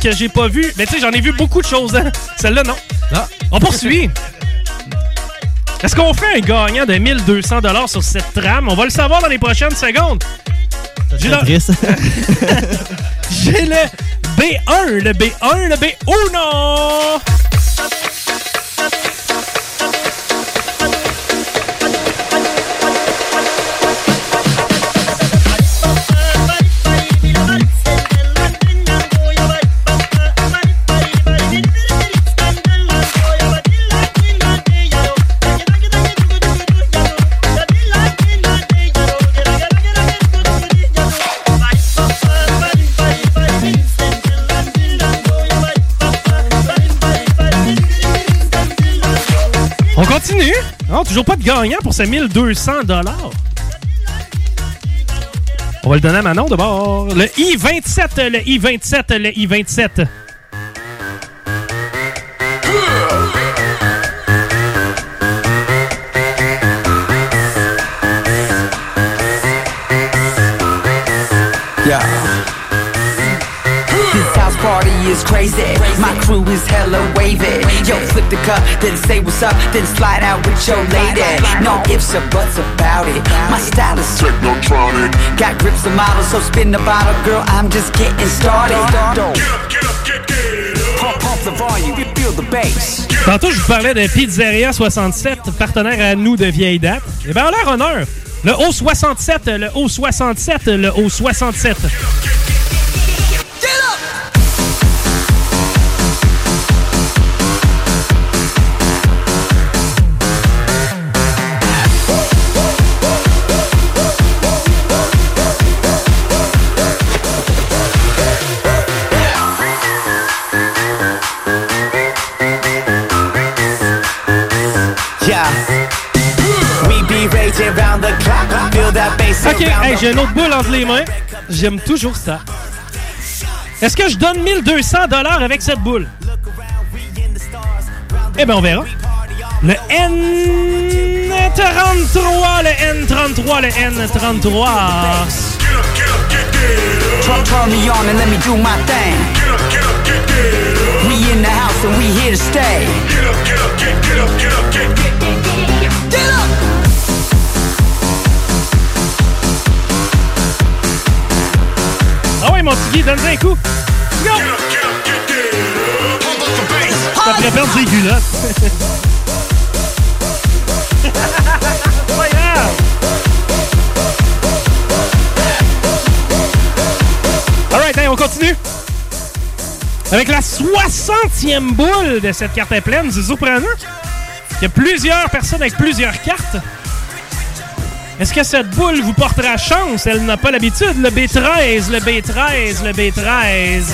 Que j'ai pas vu. Mais tu sais, j'en ai vu beaucoup de choses. hein. Celle-là, non. On poursuit. Est-ce qu'on fait un gagnant de 1200 sur cette trame? On va le savoir dans les prochaines secondes. J'ai le-. J'ai le B1, le B1, le B1. On continue? Non, toujours pas de gagnant pour ces 1200 On va le donner à Manon d'abord. Le I-27, le I-27, le I-27. Party is crazy. My crew is hella wavy. Yo, flip the cup, then say what's up, then slide out with your lady. No ifs or buts about it. My style is technotronic. Got grips and models, so spin the bottle, girl. I'm just getting started. Pump, pump the volume, feel the bass. Tantôt, je vous parlais de Pizzeria 67, partenaire à nous de vieille date. Eh bien, en leur honneur, le O67, le O67, le O67. J'ai une autre boule entre les mains. J'aime toujours ça. Est-ce que je donne 1200 avec cette boule? Eh bien, on verra. Le N33, le N33, le N33. Turn, turn me on and let me do my thing. We in the house and we here to stay. Get Ah ouais, mon petit Guy, donne un coup. Go! T'as après perdre ses culottes. Grave. Alright, hey, on continue. Avec la 60e boule de cette carte est pleine, c'est surprenant. Il y a plusieurs personnes avec plusieurs cartes. Est-ce que cette boule vous portera chance? Elle n'a pas l'habitude. Le B13, le B13, le B13.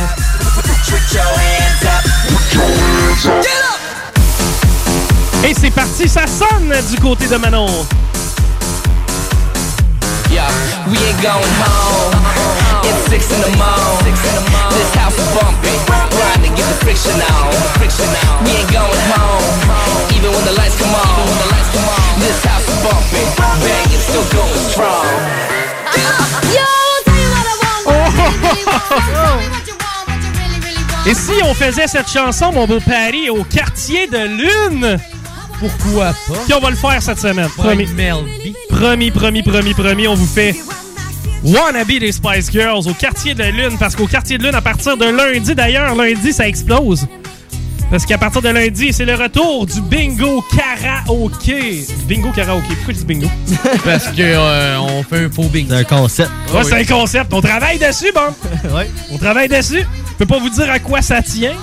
Et c'est parti, ça sonne du côté de Manon. This house is bumping. Bang, it's still going strong. Et si on faisait cette chanson, mon beau Paris, au quartier de lune? Pourquoi pas? Puis on va le faire cette semaine. Promis. Promis, promis, promis, promis. On vous fait Wannabe des Spice Girls au quartier de Lune. Parce qu'au quartier de Lune, à partir de lundi, d'ailleurs, lundi, ça explose. Parce qu'à partir de lundi, c'est le retour du bingo karaoké. Bingo karaoké. Pourquoi je dis bingo? Parce qu'on on fait un faux bingo. C'est un concept. Ouais, c'est un concept. On travaille dessus, bon. ouais. On travaille dessus. Je peux pas vous dire à quoi ça tient.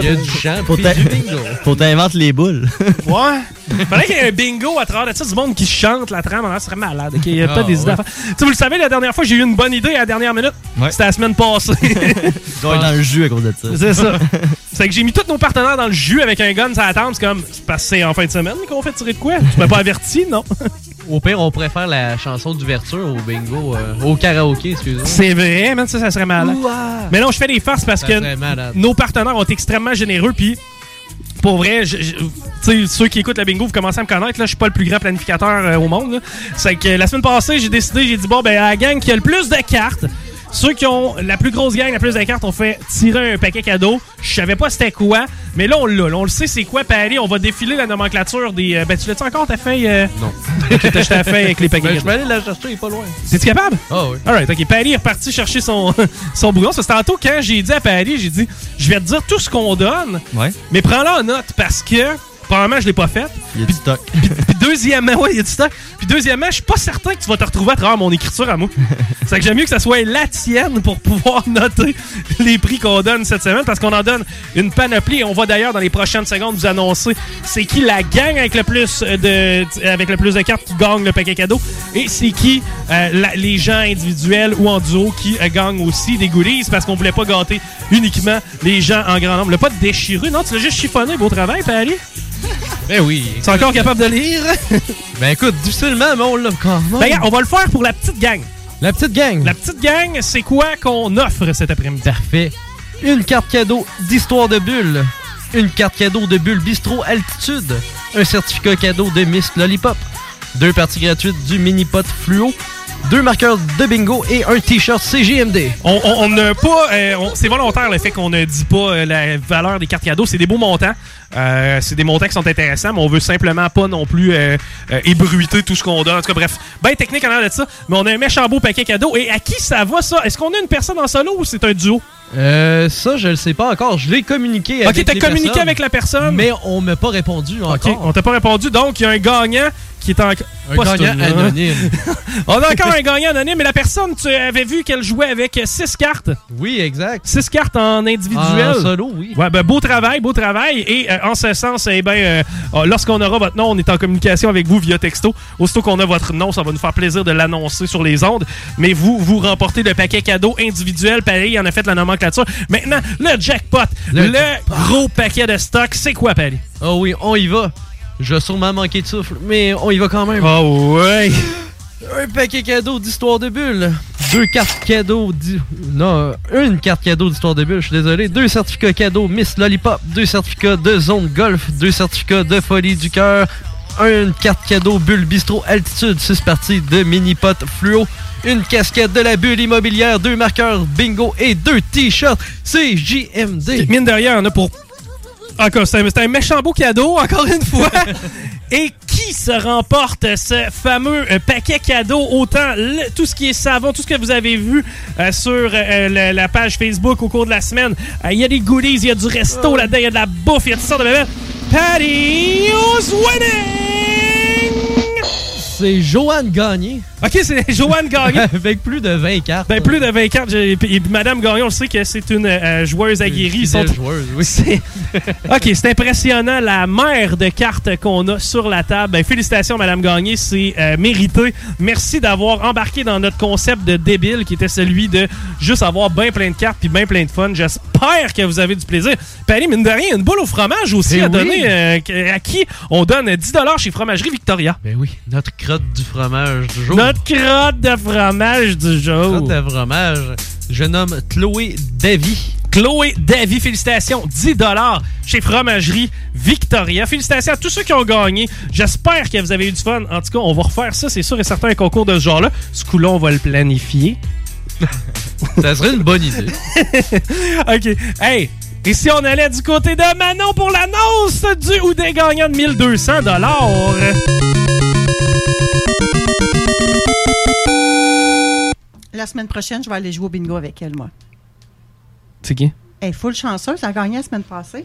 Il y a du chant Faut du bingo. Faut t'inventer les boules. Ouais. Fallait qu'il y ait un bingo à travers de ça, du monde qui chante la trame. Ce serait malade. ok? Il y a Ah, peut-être des idées ouais. à faire. Tu sais, vous le savez, la dernière fois, j'ai eu une bonne idée à la dernière minute. Ouais. C'était la semaine passée. Tu dois être dans le jus à cause de ça. c'est ça. C'est que j'ai mis tous nos partenaires dans le jus avec un gun la table. C'est comme, c'est parce que c'est en fin de semaine qu'on fait tirer de quoi? Tu m'as pas averti, non? Au pire, on pourrait faire la chanson d'ouverture au bingo, euh, au karaoké, excusez-moi. C'est vrai, man, ça, ça serait malade. Mais non, je fais des farces parce Ça que nos partenaires ont été extrêmement généreux, puis pour vrai, je- je- tu sais, ceux qui écoutent la bingo, vous commencez à me connaître, là, je suis pas le plus grand planificateur euh, au monde. C'est que la semaine passée, j'ai décidé, j'ai dit, bon, ben, à la gang qui a le plus de cartes, ceux qui ont la plus grosse gang, la plus de cartes, ont fait tirer un paquet cadeau. Je savais pas c'était quoi, mais là, on l'a. là, On le sait c'est quoi, Paris? On va défiler la nomenclature des... euh, ben, tu l'as-tu encore, ta feuille? euh? Non. Ok, t'as acheté la feuille avec les paquets Ben, je cadeaux. vais aller la chercher, il est pas loin. C'est-tu capable? Ah oui. Alright, ok. Paris est reparti chercher son, son brouillon. Parce que tantôt, quand j'ai dit à Paris, j'ai dit, je vais te dire tout ce qu'on donne, Ouais. mais prends-le en note parce que, probablement, je l'ai pas fait. Il y a du stock. Puis deuxièmement, ouais, il y a du stock. Puis deuxièmement, je suis pas certain que tu vas te retrouver à travers mon écriture à moi. C'est que j'aime mieux que ça soit la tienne pour pouvoir noter les prix qu'on donne cette semaine parce qu'on en donne une panoplie. Et on va d'ailleurs dans les prochaines secondes vous annoncer c'est qui la gang avec le plus de avec le plus de cartes qui gagne le paquet cadeau et c'est qui euh, la- les gens individuels ou en duo qui euh, gagnent aussi des goodies parce qu'on voulait pas gâter uniquement les gens en grand nombre. Le pas de non, tu l'as juste chiffonné, beau travail, Paris? Ben oui. Tu es encore capable de lire? Ben écoute, difficilement, mais on l'a quand même. Ben, on va le faire pour la petite gang. La petite gang. La petite gang, c'est quoi qu'on offre cet après-midi? Parfait. Une carte cadeau d'histoire de bulle. Une carte cadeau de bulle bistrot altitude. Un certificat cadeau de Miss Lollipop. Deux parties gratuites du mini pot fluo. Deux marqueurs de bingo et un t-shirt CGMD. On n'a pas. euh, c'est volontaire le fait qu'on ne dit pas euh, la valeur des cartes cadeaux. C'est des beaux montants. Euh, c'est des montants qui sont intéressants, mais on veut simplement pas non plus euh, euh, ébruiter tout ce qu'on donne. En tout cas, bref, bien technique en l'air de ça. Mais on a un méchant beau paquet cadeau. Et à qui ça va, ça? Est-ce qu'on a une personne en solo ou c'est un duo? Euh, ça, je le sais pas encore. Je l'ai communiqué Ok, avec t'as les communiqué personnes, avec la personne. Mais on m'a pas répondu Ok, encore. on t'a pas répondu. Donc, il y a un gagnant qui est en. Un gagnant anonyme. On a encore un gagnant anonyme, mais la personne, tu avais vu qu'elle jouait avec 6 cartes. oui, exact. 6 cartes en individuel. En solo, oui. Ouais, ben, beau travail, beau travail. Et euh, en ce sens, eh ben, euh, euh, lorsqu'on aura votre nom, on est en communication avec vous via texto. Aussitôt qu'on a votre nom, ça va nous faire plaisir de l'annoncer sur les ondes. Mais vous, vous remportez le paquet cadeau individuel. Paris il en a fait la nomenclature. Maintenant, le jackpot, le, Le gros paquet de stock, c'est quoi, Paris? Oh oui, on y va. Je vais sûrement manquer de souffle, mais on y va quand même. Oh ouais! Un paquet cadeau d'histoire de bulle. Deux cartes cadeaux. Non, une carte cadeau d'histoire de bulle, je suis désolé. Deux certificats cadeaux Miss Lollipop. Deux certificats de zone golf. Deux certificats de folie du cœur. Une carte cadeau bulle bistrot altitude. Six parties de mini pot fluo. Une casquette de la bulle immobilière. Deux marqueurs bingo et deux t-shirts. C'est JMD. Mine de rien, on a pour. Encore, c'est un, un méchant beau cadeau, encore une fois. Et qui se remporte ce fameux euh, paquet cadeau? Autant le- tout ce qui est savon, tout ce que vous avez vu euh, sur euh, la, la page Facebook au cours de la semaine. Euh, Il y a des goodies, il y a du resto là-dedans, il y a de la bouffe, il y a toutes sortes de bébés. Patty winning! C'est Joanne Gagné. Ok, c'est Joanne Gagné. Avec plus de 20 cartes. Ben, plus de 20 cartes. Et puis, Madame Gagnon, on le sait que c'est une euh, joueuse aguerrie. Sont- Fidèle joueuse, oui. OK, c'est impressionnant la mer de cartes qu'on a sur la table. Ben, félicitations, Madame Gagné, c'est euh, mérité. Merci d'avoir embarqué dans notre concept de débile qui était celui de juste avoir bien plein de cartes puis bien plein de fun. J'espère que vous avez du plaisir. Paris, mine de rien, une boule au fromage aussi Eh à oui. donner. euh, à qui on donne 10 chez Fromagerie Victoria. Ben oui, notre crotte du fromage du jour. Notre crotte de fromage du jour. Crotte de fromage. Je nomme Chloé Davy. Chloé Davy, félicitations, 10 chez Fromagerie Victoria. Félicitations à tous ceux qui ont gagné. J'espère que vous avez eu du fun. En tout cas, on va refaire ça, c'est sûr et certain, un concours de ce genre-là. Ce coup-là, on va le planifier. Ça serait une bonne idée. OK. Hey! Et si on allait du côté de Manon pour l'annonce du ou des gagnants de 1200 La semaine prochaine, je vais aller jouer au bingo avec elle, moi. C'est qui? Elle est full chanceuse. Elle a gagné la semaine passée.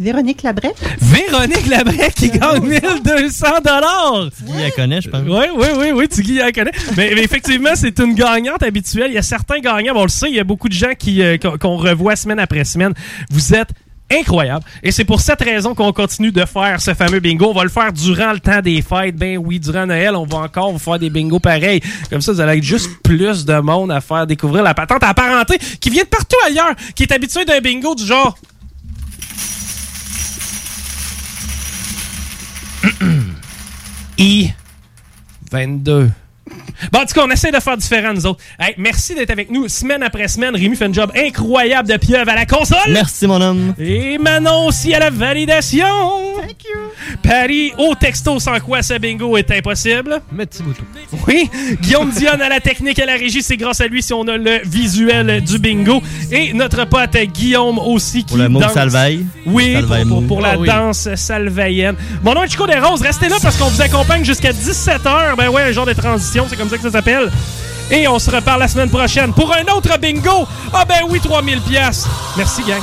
Véronique Labrec. Véronique Labrec qui gagne 1200 dollars. Qui la connaît, je pense. Oui, oui, oui, oui, Tiggy la connaît. Mais, mais effectivement, c'est une gagnante habituelle. Il y a certains gagnants, bon, on le sait, il y a beaucoup de gens qui euh, qu'on qu'on revoit semaine après semaine. Vous êtes incroyable. Et c'est pour cette raison qu'on continue de faire ce fameux bingo. On va le faire durant le temps des fêtes. Ben oui, durant Noël, on va encore vous faire des bingos pareils. Comme ça, vous allez être juste plus de monde à faire découvrir la patente à parenté qui vient de partout ailleurs, qui est habitué d'un bingo du genre I 22. Bon, en tout cas, on essaie de faire différent, nous autres. Hey, merci d'être avec nous semaine après semaine. Rémi fait un job incroyable de pieuvre à la console. Merci, mon homme. Et Manon aussi à la validation. Thank you. Paris au texto sans quoi ce bingo est impossible. Mais petit bouton. Oui. Guillaume Dionne à la technique et à la régie. C'est grâce à lui si on a le visuel du bingo. Et notre pote Guillaume aussi qui Pour le mot danse. salvaille. Oui, pour, pour- mot. pour la Ah oui. danse salvaïenne. Mon nom est Chico des Roses. Restez là parce qu'on vous accompagne jusqu'à 17h. Ben ouais, un genre de transition, c'est comme ça que ça s'appelle. Et on se reparle la semaine prochaine pour un autre bingo. Ah ben oui, 3000 pièces. Merci gang.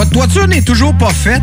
Votre toiture n'est toujours pas faite?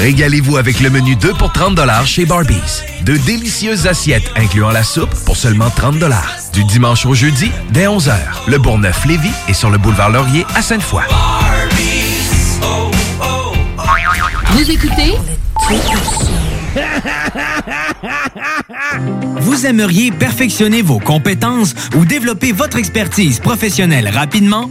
Régalez-vous avec le menu 2 pour 30 chez Barbies. De délicieuses assiettes incluant la soupe pour seulement 30 Du dimanche au jeudi, dès 11h. Le Bourgneuf-Lévis est sur le boulevard Laurier à Sainte-Foy. Vous écoutez? Vous aimeriez perfectionner vos compétences ou développer votre expertise professionnelle rapidement?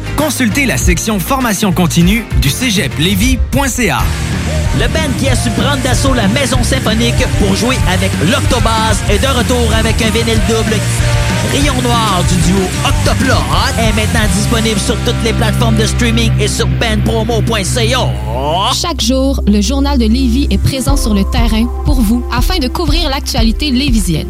Consultez la section formation continue du cégeplevy.ca. Le band qui a su prendre d'assaut la maison symphonique pour jouer avec l'Octobase est de retour avec un vinyle double. Rayon Noir du duo Octoplot est maintenant disponible sur toutes les plateformes de streaming et sur bandpromo.ca. Chaque jour, le journal de Lévis est présent sur le terrain pour vous afin de couvrir l'actualité lévisienne.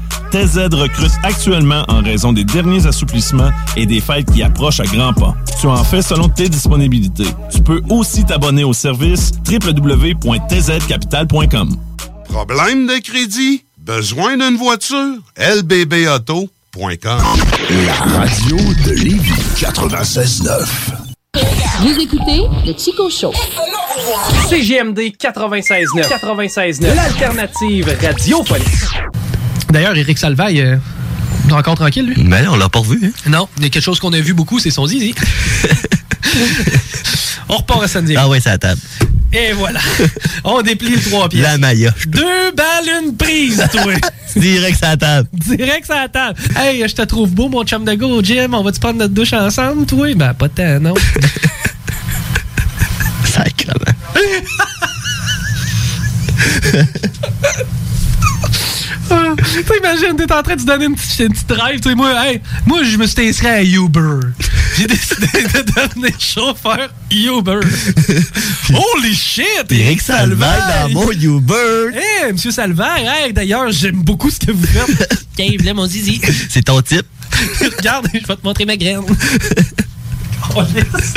TZ recrute actuellement en raison des derniers assouplissements et des fêtes qui approchent à grands pas. Tu en fais selon tes disponibilités. Tu peux aussi t'abonner au service www.tzcapital.com. Problème de crédit? Besoin d'une voiture? lbbauto.com La radio de Lévis 96.9. Vous écoutez le Chico Show. CGMD 96.9. 96.9. L'alternative radiophonique. D'ailleurs, Eric Salvaille, euh, encore tranquille, lui? Mais on l'a pas revu. Hein? Non, il y a quelque chose qu'on a vu beaucoup, c'est son zizi. On repart à samedi. Ah ouais, c'est à table. Et voilà. On déplie les trois pièces. La Maya. Deux balles, une prise, toi. Direct sur la table. Direct sur la table. Hey, je te trouve beau, mon chum de go gym. On va-tu prendre notre douche ensemble, toi? Ben, pas tant, non. Sacrement. Ah, T'imagines, t'es en train de te donner une petite, une petite drive. tu sais, Moi, hey, moi, je me suis inscrit à Uber. J'ai décidé de devenir chauffeur Uber. Holy shit! Eric Salvaire dans mon Uber. Hey, monsieur Salvaire, hey, d'ailleurs, j'aime beaucoup ce que vous faites. Tiens, là, mon zizi. C'est ton type. Regarde, je vais te montrer ma graine. Oh, yes.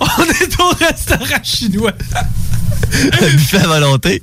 On est au restaurant chinois. Buffet à volonté.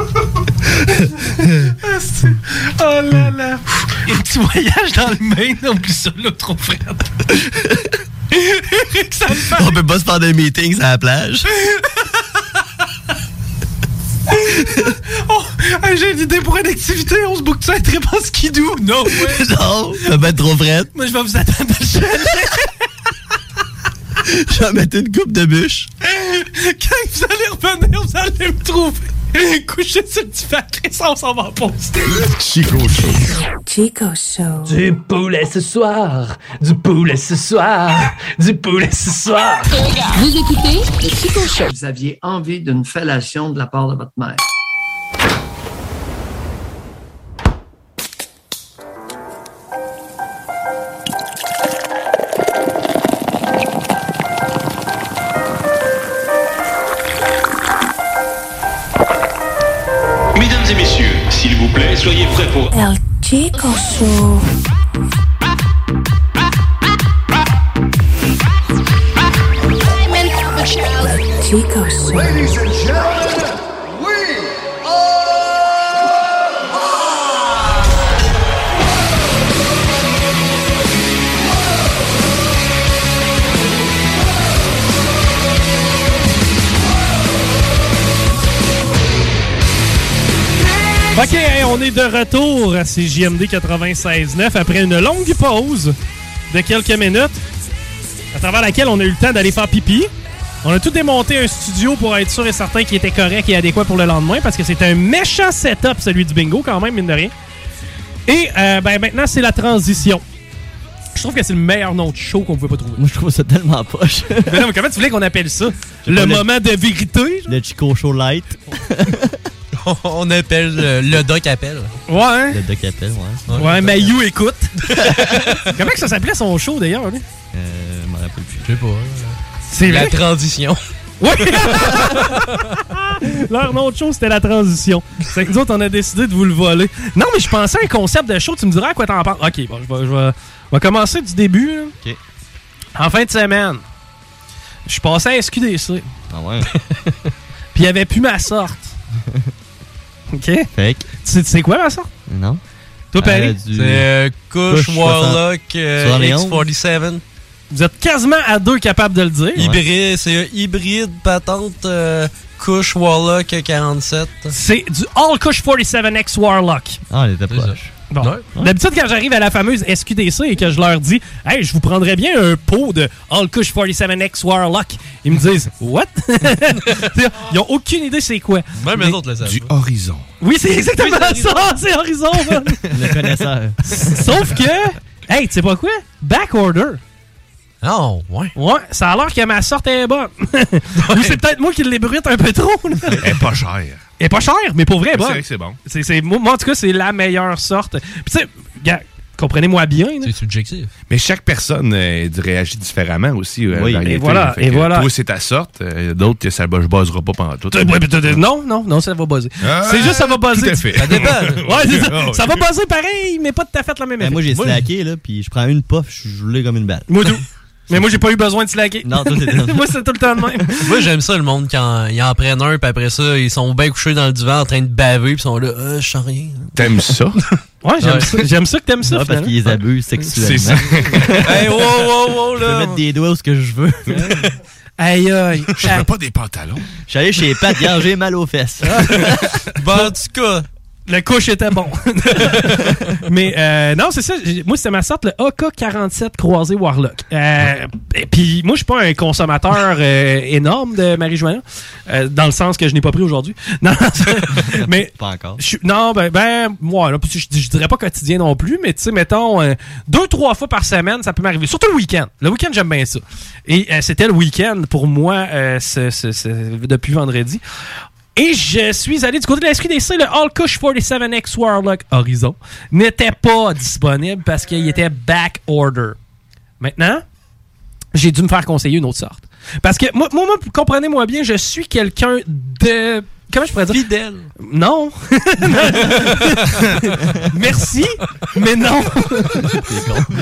Asti. Oh là là. Un petit voyage dans le Maine, oublie ça, là, trop frère. Eric Salvaire. On peut pas se faire des meetings à la plage. Oh, j'ai une idée pour une activité. On se boucle ça un trip en skidoo. Non, ouais. non, ça va être trop frette. Moi, je vais vous attendre le chalet. Je vais mettre une coupe de bûche. Quand vous allez revenir, vous allez me trouver. Couché sur le divan, Chris, on s'en va en pause. Chico Show. Chico Show. Du poulet ce soir, du poulet ce soir, du poulet ce soir. Vous écoutez le Chico Show. Vous aviez envie d'une fellation de la part de votre mère. Soyez prêts pour... El Chico Show. Chico Show. Ladies and gentlemen, OK, hey, on est de retour à CJMD 96.9 après une longue pause de quelques minutes à travers laquelle on a eu le temps d'aller faire pipi. On a tout démonté un studio pour être sûr et certain qu'il était correct et adéquat pour le lendemain parce que c'est un méchant setup celui du bingo quand même, mine de rien. Et euh, ben, maintenant, c'est la transition. Je trouve que c'est le meilleur nom de show qu'on pouvait pas trouver. Moi, je trouve ça tellement poche. Mais non, mais comment tu voulais qu'on appelle ça? le- moment de vérité? Le Chico Show Light. On appelle euh, le doc appelle. Ouais, hein? Le Doc appelle, ouais. Ouais, mais You écoute. comment que ça s'appelait son show d'ailleurs? lui? Euh, je m'en rappelle plus. Je sais pas. C'est La vrai? transition. Oui! Leur nom de show, c'était la transition. C'est que nous autres, on a décidé de vous le voler. Non, mais je pensais à un concept de show. Tu me diras à quoi t'en penses. OK, bon, je vais, je vais- on va commencer du début. là. OK. En fin de semaine, je suis passé à SQDC. Ah ouais? Puis il n'y avait plus ma sorte. OK? Tu Fake. sais, tu sais quoi sorte? Non. Toi, Paris? Euh, du- C'est euh, Kush, Kush, Warlock, euh, 71. X47. Vous êtes quasiment à deux capables de le dire. Hybride, c'est un hybride patente euh, Kush Warlock 47. C'est du All Kush 47X Warlock. Ah, elle était proche. Bon. D'habitude, quand j'arrive à la fameuse SQDC et que je leur dis Hey, je vous prendrais bien un pot de All Kush 47X Warlock, ils me disent What Ils ont aucune idée c'est quoi. Même Mais- les autres le savent. Du horizon. Oui, c'est exactement ça, c'est Horizon. man. Le connaisseur. Sauf que, hey, tu sais pas quoi? Back order. Oh, ouais. Ouais, ça a l'air que ma sorte est bonne. Ou c'est peut-être moi qui l'ébrute un peu trop. là. Elle est pas chère. Elle est pas chère, mais pour vrai, est C'est vrai que c'est bon. C'est, c'est- moi, moi, en tout cas, c'est la meilleure sorte. Puis tu sais, comprenez-moi bien. là. C'est subjectif. Mais chaque personne euh, réagit différemment aussi. euh, Oui. Et voilà, Fait et voilà. Toi, c'est ta sorte. euh, D'autres, que ça je buzzera pas pendant tout. T'as- non, non, non, ça va buzzer. Ah, c'est juste ça va buzzer. tout à fait. Ça dépend. Ouais, c'est ça. Ça va buzzer pareil, mais pas tout à fait la même Ben, moi, j'ai slacké, là, puis je prends une puff, je roulais comme une balle. Moi tout. mais moi, j'ai pas eu besoin de slacker. Non, toi, moi, c'est tout le temps de même. Moi, j'aime ça, le monde, quand ils en prennent un, puis après ça, ils sont bien couchés dans le divan en train de baver, puis ils sont là, euh, je sens rien. T'aimes ça? Ouais, j'aime Ouais. ça. J'aime ça que t'aimes ça. Ah, parce qu'ils les abusent sexuellement. C'est ça. hey, wow, wow, wow, Je peux là. mettre des doigts où ce que je veux. Aïe, aïe. Je veux pas des pantalons. Je suis allé chez Pat, j'ai mal aux fesses. Bon, en tout cas, Le couche était bon. Mais euh, non, c'est ça. Moi, c'était ma sorte, le AK-47 croisé Warlock. Euh, et Puis moi, je suis pas un consommateur euh, énorme de marijuana, euh, dans le sens que je n'ai pas pris aujourd'hui. Non, mais Pas encore. je non, ben, ben, moi, là, je, je dirais pas quotidien non plus, mais tu sais, mettons, deux, trois fois par semaine, ça peut m'arriver. Surtout le week-end. Le week-end, j'aime bien ça. Et euh, c'était le week-end pour moi euh, ce- ce- ce- depuis vendredi. Et je suis allé du côté de la SQDC, le All Kush 47X Warlock Horizon n'était pas disponible parce qu'il était back order. Maintenant, j'ai dû me faire conseiller une autre sorte. Parce que moi, moi, comprenez-moi bien, je suis quelqu'un de... Comment je pourrais dire? fidèle. Non. Merci, mais non.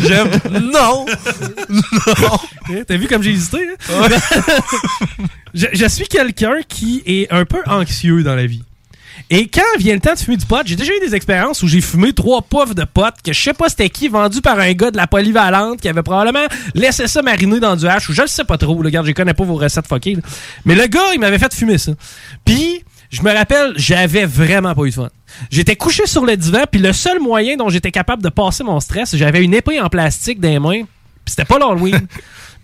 J'aime. Non! Eh, T'as vu comme j'ai hésité? hein? je, je suis quelqu'un qui est un peu anxieux dans la vie. Et quand vient le temps de fumer du pot, j'ai déjà eu des expériences où j'ai fumé trois puffs de pot que je sais pas c'était qui, vendu par un gars de la polyvalente qui avait probablement laissé ça mariner dans du hache ou je le sais pas trop. Regarde, je connais pas vos recettes fuckées. là. Mais le gars, il m'avait fait fumer ça. Puis, je me rappelle, j'avais vraiment pas eu de fun. J'étais couché sur le divan, puis le seul moyen dont j'étais capable de passer mon stress, j'avais une épée en plastique dans mains, puis c'était pas l'Halloween.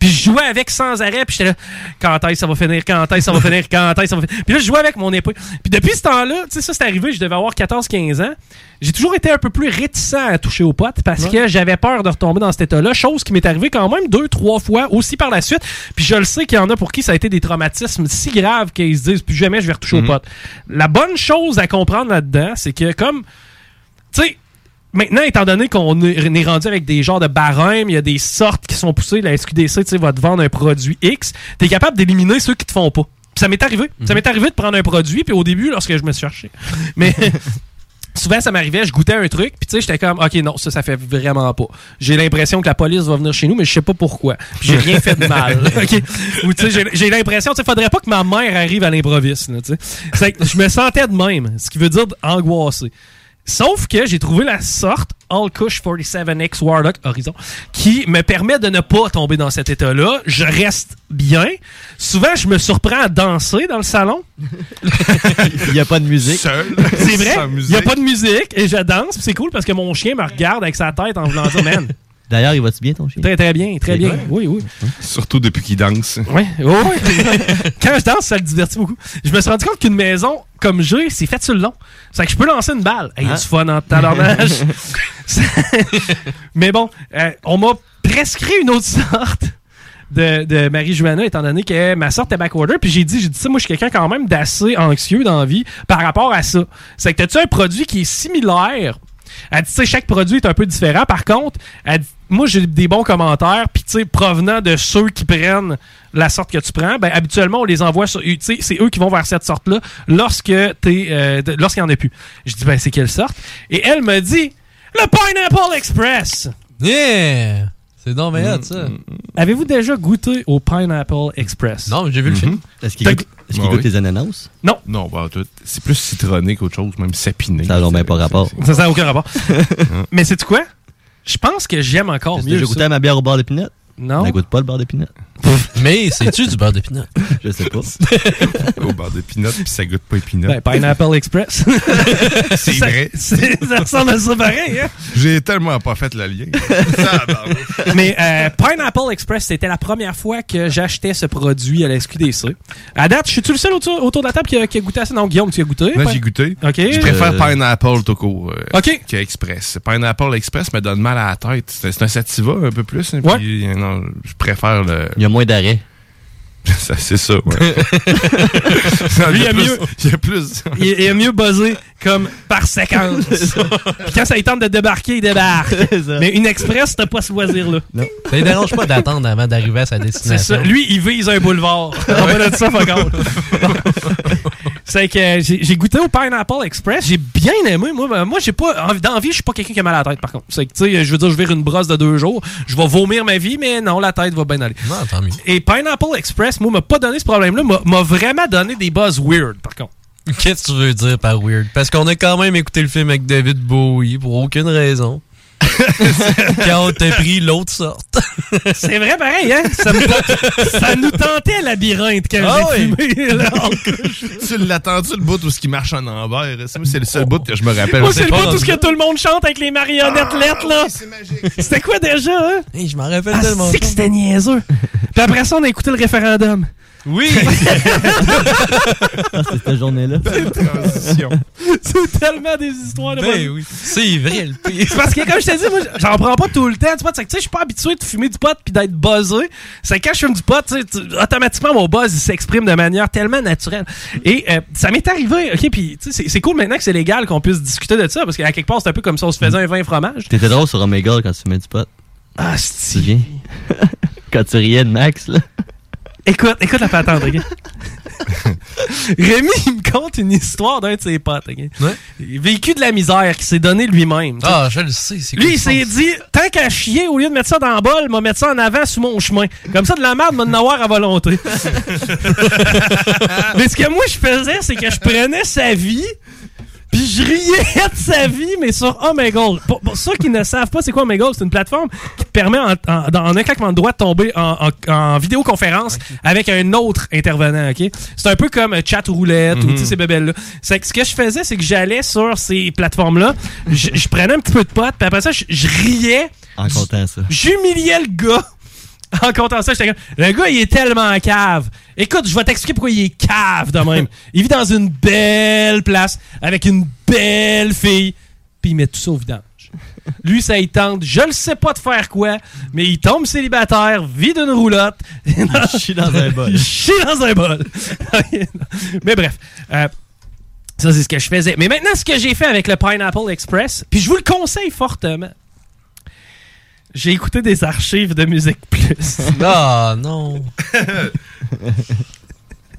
Puis je jouais avec sans arrêt, puis j'étais là, quand est-ce ça va finir, quand est-ce ça va finir, quand est-ce ça va finir? Puis là, je jouais avec mon épée. Puis depuis ce temps-là, tu sais, ça c'est arrivé, je devais avoir 14-15 ans. J'ai toujours été un peu plus réticent à toucher aux potes parce que j'avais peur de retomber dans cet état-là, chose qui m'est arrivée quand même deux, trois fois aussi par la suite. Puis je le sais qu'il y en a pour qui ça a été des traumatismes si graves qu'ils se disent plus jamais je vais retoucher aux potes. La bonne chose à comprendre là-dedans, c'est que comme, tu sais, Maintenant, étant donné qu'on est rendu avec des genres de barèmes, il y a des sortes qui sont poussées, la SQDC va te vendre un produit X, tu es capable d'éliminer ceux qui te font pas. Puis ça m'est arrivé. Ça m'est arrivé de prendre un produit, puis au début, lorsque je me suis cherché. Mais souvent, ça m'arrivait, je goûtais un truc, puis tu sais, j'étais comme, OK, non, ça, ça fait vraiment pas. J'ai l'impression que la police va venir chez nous, mais je sais pas pourquoi. Puis j'ai rien fait de mal. OK? Ou tu sais, j'ai- l'impression, tu sais, faudrait pas que ma mère arrive à l'improviste, tu sais. Je me sentais de même, ce qui veut dire angoissé. Sauf que j'ai trouvé la sorte All Kush 47X Warlock Horizon qui me permet de ne pas tomber dans cet état-là. Je reste bien. Souvent, je me surprends à danser dans le salon. Il n'y a pas de musique. C'est vrai. Il n'y a pas de musique et je danse. puis C'est cool parce que mon chien me regarde avec sa tête en voulant dire, man. D'ailleurs, il va-tu bien ton chien? Très, très bien, très bien. vrai? Oui, oui. Surtout depuis qu'il danse. Oui, oui. Quand je danse, ça le divertit beaucoup. Je me suis rendu compte qu'une maison comme j'ai, c'est fait sur le long. C'est que je peux lancer une balle. Hey, Il y a du fun en talonnage. Mais bon, euh, on m'a prescrit une autre sorte de, de Marie-Joanna, étant donné que ma sorte est backorder. Puis j'ai dit, j'ai dit ça, moi, je suis quelqu'un quand même d'assez anxieux dans la vie par rapport à ça. C'est que t'as-tu un produit qui est similaire? Elle dit, tu sais, chaque produit est un peu différent. Par contre, elle dit, moi, j'ai des bons commentaires, puis tu sais, provenant de ceux qui prennent la sorte que tu prends, ben, habituellement, on les envoie sur. Tu sais, c'est eux qui vont vers cette sorte-là lorsque t'es, euh, lorsqu'il n'y en a plus. Je dis, ben, c'est quelle sorte? Et elle me dit, le Pineapple Express! Yeah! C'est donc bien hot, ça. Avez-vous déjà goûté au Pineapple Express? Non, mais j'ai vu le film. Est-ce qu'il goûte, est-ce qu'il Ah goûte oui. les ananas? Non. Non, pas tout. C'est plus citronné qu'autre chose, même sapiné. Ça n'a même pas rapport. Ça n'a aucun rapport. Mais c'est quoi? Je pense que j'aime encore mieux. j'ai goûté ça. à ma bière au beurre de pinot? Non. Elle goûte pas le beurre de pinot. Mais c'est-tu du beurre de pinot? Je sais pas. Au beurre de pinot, puis ça goûte pas épinot. Ben, Pineapple Express. c'est vrai. Ça ressemble à ça pareil, hein? J'ai tellement pas fait le lien. Mais euh, Pineapple Express, c'était la première fois que j'achetais ce produit à la SQDC. À date, je suis-tu le seul autour, autour de la table qui a, qui a goûté à ça? Non, Guillaume, tu as goûté? Pine- j'ai goûté. OK. Je préfère Euh, Pineapple tout court euh, OK. que Express. Pineapple Express me donne mal à la tête. C'est un sativa un peu plus. hein, Ouais. puis, non, je préfère le. Il y a moins d'arrêt. Ça, c'est ça, ouais. Lui, il y a plus- mieux- Il y a plus. Il, il a mieux buzzé comme par séquence. Puis quand ça lui tente de débarquer, il débarque. Mais une express, t'as pas ce loisir-là. Ça ne dérange pas d'attendre avant d'arriver à sa C'est destination. ça. Lui, il vise un boulevard. On va de ça, fuck. C'est que euh, j'ai goûté au Pineapple Express. J'ai bien aimé. Moi, ben, moi j'ai pas envie. Dans la vie, je suis pas quelqu'un qui a mal à la tête, par contre. C'est que, tu sais, je veux dire, je vire une brosse de deux jours. Je vais vomir ma vie, mais non, la tête va bien aller. Non, tant mieux. Et Pineapple Express, moi, m'a pas donné ce problème-là. M'a vraiment donné des buzz weird, par contre. Qu'est-ce que tu veux dire par weird? Parce qu'on a quand même écouté le film avec David Bowie pour aucune raison. Quand on t'a pris l'autre sorte. C'est vrai, pareil, hein? Ça, me- ça nous tentait labyrinthe quand Ah j'ai oui. fumé. là. tu l'as entendu le bout où ce qui marche en envers? C'est c'est le seul bout que je me rappelle. Moi, c'est le bout rendu ce que tout le monde chante avec les marionnettes lettres, là. C'était quoi déjà, hein? je m'en rappelle Ah, tellement. c'est que c'était niaiseux. Puis après ça, on a écouté le référendum. Oui! Ah, c'est cette journée-là. Transition. c'est tellement des histoires de Ben oui. C'est vrai, le pire. C'est parce que, comme je t'ai dit, moi, j'en prends pas tout le temps. Tu vois, c'est que, tu sais, je suis pas habitué de fumer du pot puis d'être buzzé. C'est que quand je fume du pot, tu sais, tu- automatiquement, mon buzz, il s'exprime de manière tellement naturelle. Et euh, ça m'est arrivé, OK, puis tu sais, c'est- c'est cool maintenant que c'est légal qu'on puisse discuter de ça, parce qu'à quelque part, c'est un peu comme si on se faisait un vin fromage. T'étais drôle sur Omega quand tu mets du pot. Ah, Tu te souviens? quand tu riais de Max, là. Écoute, écoute la patente, OK? Rémi, il me conte une histoire d'un de ses potes, OK? Il a vécu de la misère qu'il s'est donné lui-même. tu sais. Ah, je le sais. c'est Lui, quoi il ça? s'est dit, tant qu'à chier, au lieu de mettre ça dans le bol, m'a mettre ça en avant sur mon chemin. Comme ça, de la merde, m'a en avoir à volonté. mais ce que moi, je faisais, c'est que je prenais sa vie, puis je riais de sa vie, mais sur Omegle. Pour, pour ceux qui ne savent pas c'est quoi Omegle, c'est une plateforme qui te permet en, en- un claquement de doigts de tomber en, en- en vidéoconférence avec un autre intervenant, OK? C'est un peu comme euh, chat roulette ou Mhm. tu sais, ces bébelles-là. C'est que ce que je faisais, c'est que j'allais sur ces plateformes-là, je, je prenais un petit peu de pote, puis après ça, je, je riais, En comptant ça. j'humiliais le gars. En comptant ça, j'étais comme, le gars, il est tellement cave. Écoute, je vais t'expliquer pourquoi il est cave de même. il vit dans une belle place, avec une belle fille, puis il met tout ça au vidange. Lui, ça il tente, je ne sais pas de faire quoi, mais il tombe célibataire, vit d'une roulotte. Il chie dans un bol. Il chie dans un bol. mais bref, euh, ça c'est ce que je faisais. Mais maintenant, ce que j'ai fait avec le Pineapple Express, puis je vous le conseille fortement. J'ai écouté des archives de Musique Plus. Ah, non.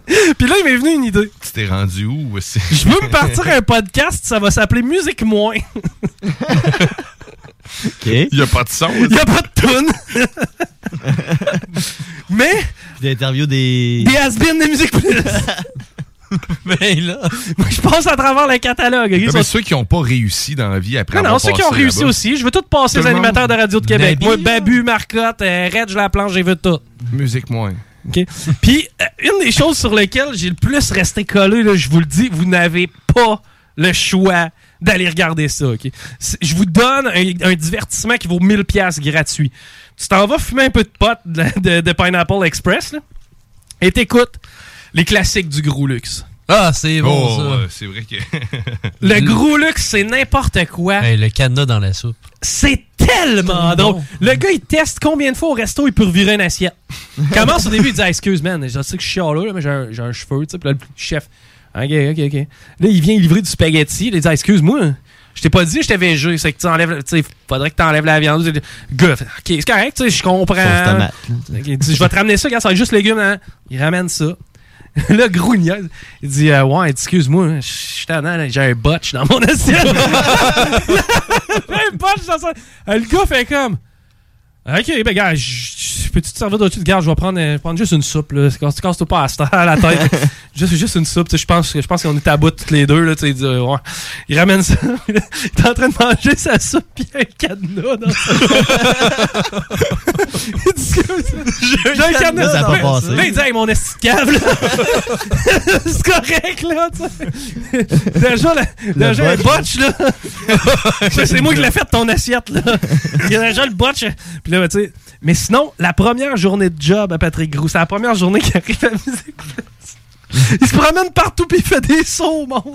Puis là, il m'est venu une idée. Tu t'es rendu où aussi? Je veux me partir un podcast, ça va s'appeler Musique Moins. OK. Il n'y a pas de son. Il n'y a pas de tune. Mais Des interviews des. des has de Musique Plus. Ben là. Moi, je passe à travers le catalogue. Non, mais ceux qui n'ont pas réussi dans la vie après Non, non, ceux qui ont réussi aussi. Je veux tout passer les animateurs de Radio de Québec. Moi. Babu, Marcotte, euh, Reg, la planche, j'ai vu tout. Musique moins. OK? Puis, euh, une des choses sur lesquelles j'ai le plus resté collé, là, je vous le dis, vous n'avez pas le choix d'aller regarder ça. Je vous donne un, un divertissement qui vaut 1000$ piastres gratuit. Tu t'en vas fumer un peu de pot de, de- de Pineapple Express là, et t'écoutes les classiques du gros luxe. Ah, c'est bon, Oh, ça. c'est vrai que. Le gros luxe, c'est n'importe quoi. Hey, le cadenas dans la soupe. C'est tellement drôle. bon. Le gars, il teste combien de fois au resto il peut revirer une assiette. Commence au début, il dit ah, Excuse, man, je sais que je suis là, mais j'ai un, j'ai un cheveu, tu sais. Puis là, le chef, ok, ok, ok. Là, il vient livrer du spaghetti. Il dit ah, Excuse-moi, je t'ai pas dit que j'étais végé. C'est que tu enlèves, tu faudrait que tu enlèves la viande. Gars, fait, ok, c'est correct, tu sais, je comprends. Je vais te ramener ça, regarde, ça va être juste légumes. Hein? Il ramène ça. Là, gros niaise. Il dit euh, Ouais, excuse-moi, je suis tannant, j'ai un botch dans mon assiette. j'ai un botch dans. Euh, Le gars fait comme Ok, ben, gars, peux-tu te servir d'autre chose? Regarde, je vais prendre, euh, prendre juste une soupe, là. Tu casses- pas à, cette- à la tête. juste, juste une soupe, tu sais, je pense, je pense qu'on est à bout toutes les deux, là, tu sais. Il, euh, ouais. il ramène ça. il est en train de manger sa soupe, pis il y a un cadenas dans sa J'ai un cadenas. Ça pas passé. Là, il dit, hey, mon esti de câble, là. C'est correct, là, tu sais. Déjà, la- déjà un botch, là. C'est moi qui l'ai fait de ton assiette, là. Il y a déjà le botch. Puis Mais sinon, la première journée de job à Patrick Groux, c'est la première journée qu'il arrive à Musique. Il se promène partout puis il fait des sauts au monde.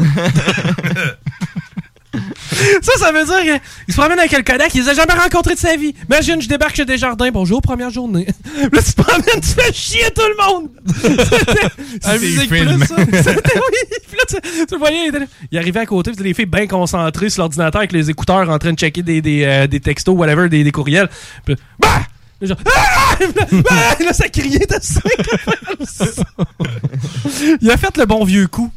Ça, ça veut dire qu'il se promène avec le Kodak, il les a jamais rencontrés de sa vie. Imagine, je débarque chez Desjardins, bonjour, première journée. Là, tu te promènes, tu fais chier tout le monde. C'était Musique. Plus, ça. C'était, oui. Puis là, tu, tu le voyais, il, là. Arrivait à côté, puis les filles bien concentrées sur l'ordinateur avec les écouteurs en train de checker des, des, euh, des textos, whatever, des, des courriels. Puis là, bah! Là, genre, ah! Bah! Là, ça criait de ça. Il a fait le bon vieux coup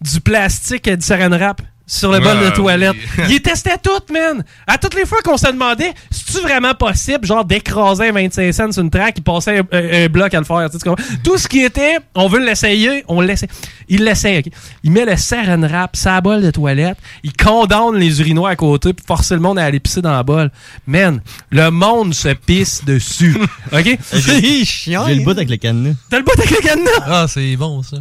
du plastique et du saran wrap sur le bol de toilette. oui. Il testait tout, man. À toutes les fois qu'on se demandait, c'est-tu vraiment possible, genre, d'écraser un 25 cents sur une track, il passait un, un- un bloc à le faire. tu sais, tu comprends? Tout ce qui était, on veut l'essayer, on l'essaie. Il l'essaie, OK? Il met le saran wrap la bol de toilette, il condamne les urinoirs à côté, puis force le monde à aller pisser dans la bol. Man, le monde se pisse dessus. OK? J'ai J'ai le bout avec le cadenas. T'as le bout avec le cadenas? Ah, c'est bon, ça.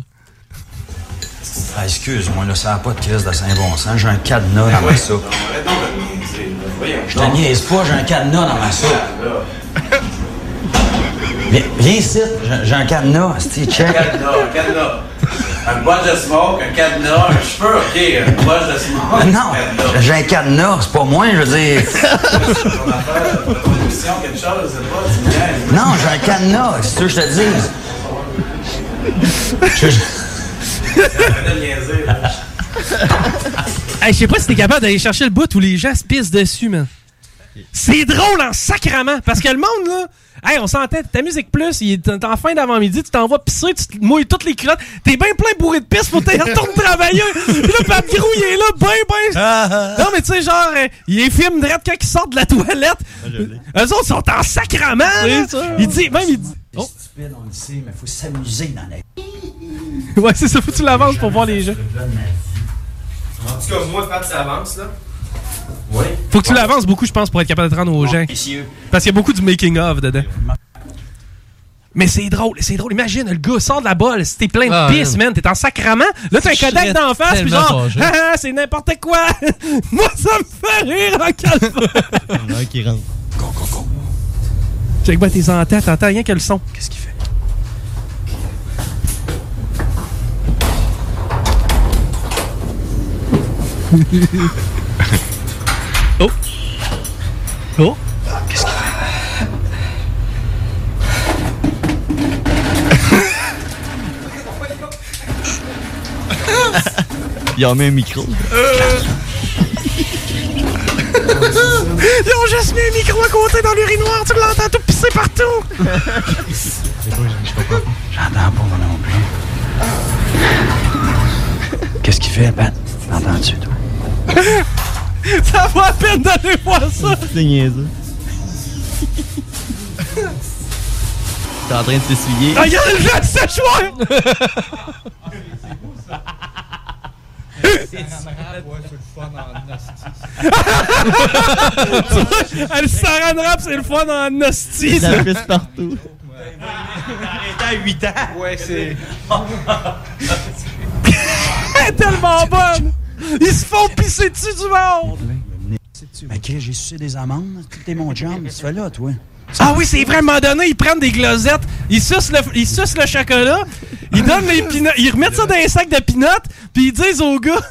Ah, excuse-moi, là, ça n'a pas de crise de Saint-Bon sens. J'ai un cadenas dans ma soupe. Je te niaise pas, j'ai un cadenas dans ma soupe. Viens, viens ici, j'ai- un cadenas, sti, check. Un cadenas, un cadenas. Un bol de smoke, un cadenas, un cheveu, ok, un bol de smoke. Ah, Non, j'ai un cadenas, c'est pas moi, je veux dire. C'est tu. Non, j'ai un cadenas, c'est ce que je te dis. Hey, je sais pas si t'es capable d'aller chercher le bout où les gens se pissent dessus, man. C'est drôle en sacrament. Parce que le monde, là. Hey, on s'entend, ta musique plus, il est en fin d'avant-midi, tu t'en vas pisser, tu te mouilles toutes les culottes, t'es bien plein bourré de pisse, faut que t'ailles retourner travailler. Puis là, Pat Grou, il est là, ben, ben. non, mais tu sais, genre, euh, il est film direct quand il sort de la toilette. Eux autres sont en sacrament, là. Il dit, même, il dit. Oh. Stupide, on le sait, mais faut s'amuser dans la vie. Ouais, c'est ça, faut que tu l'avances pour voir les gens. En tout cas, moi, Pat, ça avance, là. Oui. Faut que tu l'avances beaucoup, je pense, pour être capable de te rendre aux gens. messieurs. Parce qu'il y a beaucoup du making-of dedans. Mais c'est drôle, c'est drôle. Imagine, le gars sort de la balle, si t'es plein de Ah, pisse, man, t'es en sacrament. Là, t'as un Kodak d'en face, puis genre. Ah, ah, c'est n'importe quoi. Moi, ça me fait rire en calme. Il y en a un qui rentre. Check bien tes ententes, t'entends rien que le son. Qu'est-ce qu'il fait? oh! Oh! Qu'est-ce qu'il fait? Il a mis un micro. Ils ont juste mis un micro à côté dans l'urinoir, tu l'entends tout pisser partout! J'entends pas moi non plus. Qu'est-ce qu'il fait, Pat? L'entends-tu, toi? ça vaut la peine d'aller voir ça! C'est niaiseux. T'es en train de t'essuyer. Regarde le jeu de séchoir! Elle saran wrap, c'est le fun en hostie. Ça pisse partout. Arrêtez à 8 ans. Ouais, c'est. Elle est tellement bonne. Ils se font pisser dessus du monde. Ben, Chris, j'ai sucé des amandes. T'es mon chum. Tu fais là, toi. Ah oui, c'est vrai, à un moment donné, ils prennent des glosettes, ils sucent le, ils sucent le chocolat, ils donnent les peanuts, ils remettent ça dans un sac de peanuts, puis ils disent au gars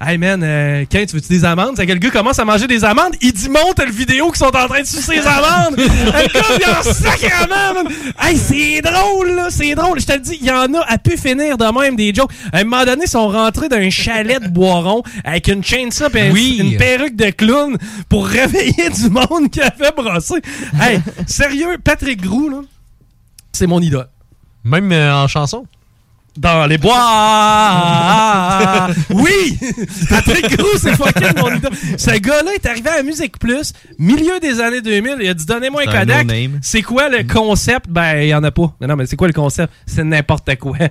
Hey man, euh, Ken, tu veux-tu des amandes? C'est que le gars commence à manger des amandes, il dit monte le vidéo qu'ils sont en train de sucer les amandes! le gars, il en man! Hey, c'est drôle, là, c'est drôle. Je te le dis, il y en a à pu finir de même des jokes. À un moment donné, ils sont rentrés dans un chalet de Boiron avec une chainsaw et Oui. une perruque de clown pour réveiller du monde qui a fait brosser. Hey, sérieux, Patrick Grou, là, c'est mon idole. Même euh, en chanson? Dans les bois! oui! Patrick Grou, c'est fucking mon idole. Ce gars-là est arrivé à Musique Plus, milieu des années 2000. Il a dit Donnez-moi un Kodak. C'est quoi le concept? Ben, il y en a pas. Non, non, mais c'est quoi le concept? C'est n'importe quoi.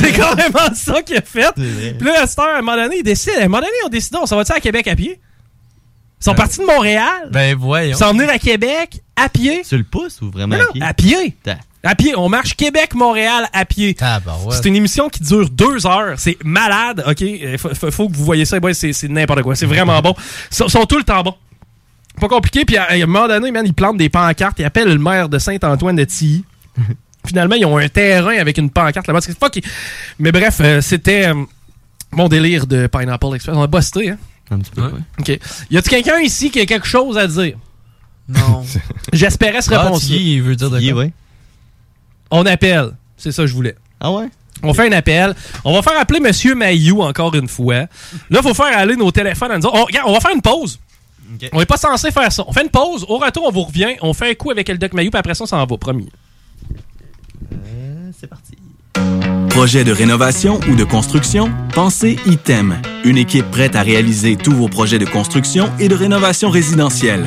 c'est quand même ça qu'il a fait. Puis là, à cette heure, à un moment donné, ils décident. À un moment donné, ils ont décidé on s'en va-tu à Québec à pied? Ils sont partis de Montréal. Ben voyons. Ils sont venus à Québec à pied. Sur le pouce ou vraiment Non, à pied? à pied. À pied. On marche Québec-Montréal à pied. C'est une émission qui dure deux heures. C'est malade, OK? Il faut, faut- que vous voyez ça. Ouais, c'est n'importe quoi. C'est vraiment bon. Ils sont, sont tout le temps bons. Pas compliqué. Puis à, à un moment donné, man, ils plantent des pancartes. Ils appellent le maire de Saint-Antoine de Tilly. Finalement, ils ont un terrain avec une pancarte là-bas. C'est. Mais bref, euh, c'était euh, mon délire de Pineapple Express. On a busté, hein? Un petit peu, ouais. OK. Y a-tu quelqu'un ici qui a quelque chose à dire? Non. J'espérais ce Ah, réponse il veut dire de quoi? ouais. On appelle. C'est ça que je voulais. Ah ouais? On fait un appel. On va faire appeler Monsieur Mayou encore une fois. Là, il faut faire aller nos téléphones à nous autres. On, regarde, on va faire une pause. On n'est pas censé faire ça. On fait une pause. Au retour, on vous revient. On fait un coup avec le Doc Mayou, puis après ça, on s'en va, promis. c'est parti. Projet de rénovation ou de construction? Pensez ITEM, une équipe prête à réaliser tous vos projets de construction et de rénovation résidentielle.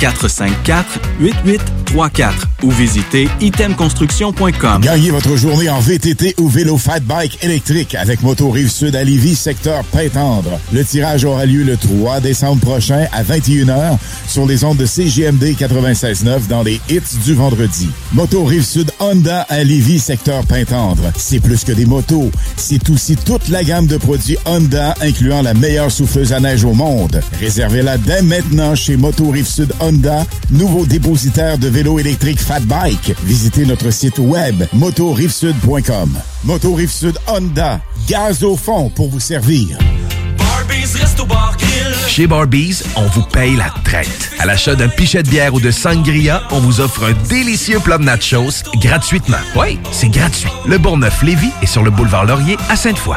418-454-8834 ou visitez itemconstruction.com. Gagnez votre journée en VTT ou vélo fat bike électrique avec Moto Rive Sud à secteur Pintendre. Le tirage aura lieu le 3 décembre prochain à 21h sur les ondes de CGMD 96.9 dans les hits du vendredi. Moto Rive Sud Honda à secteur Pintendre. C'est plus que des motos, c'est aussi toute la gamme de produits Honda incluant la meilleure souffleuse à neige au monde. Réservez-la dès maintenant chez Moto Rive Sud Honda, nouveau dépositaire de vélos électriques Fat Bike. Visitez notre site web motorivesud.com. Moto Rive Sud Honda, gaz au fond pour vous servir. Chez Barbies, on vous paye la traite. À l'achat d'un pichet de bière ou de sangria, on vous offre un délicieux plat de nachos gratuitement. Oui, c'est gratuit. Le Bourgneuf-Lévis est sur le boulevard Laurier à Sainte-Foy.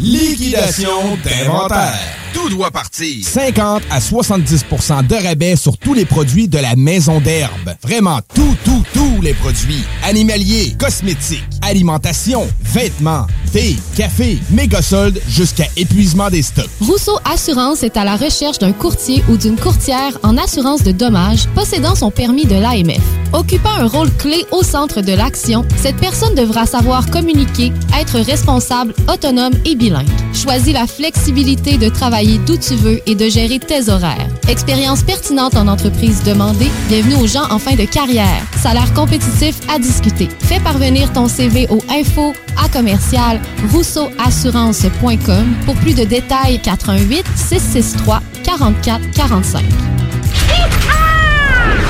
Liquidation d'inventaire. Tout doit partir. 50 à 70% de rabais sur tous les produits de la maison d'herbe. Vraiment tout, tout, tous les produits. Animaliers, cosmétiques, alimentation, vêtements, Thé, café, méga soldes jusqu'à épuisement des stocks. Rousseau Assurance est à la recherche d'un courtier ou d'une courtière en assurance de dommages possédant son permis de l'AMF. Occupant un rôle clé au centre de l'action, cette personne devra savoir communiquer, être responsable, autonome et bilingue. Choisis la flexibilité de travailler d'où tu veux et de gérer tes horaires. Expérience pertinente en entreprise demandée. Bienvenue aux gens en fin de carrière. Salaire compétitif à discuter. Fais parvenir ton CV au info à commercial rousseauassurance.com pour plus de détails 418 663 44 45.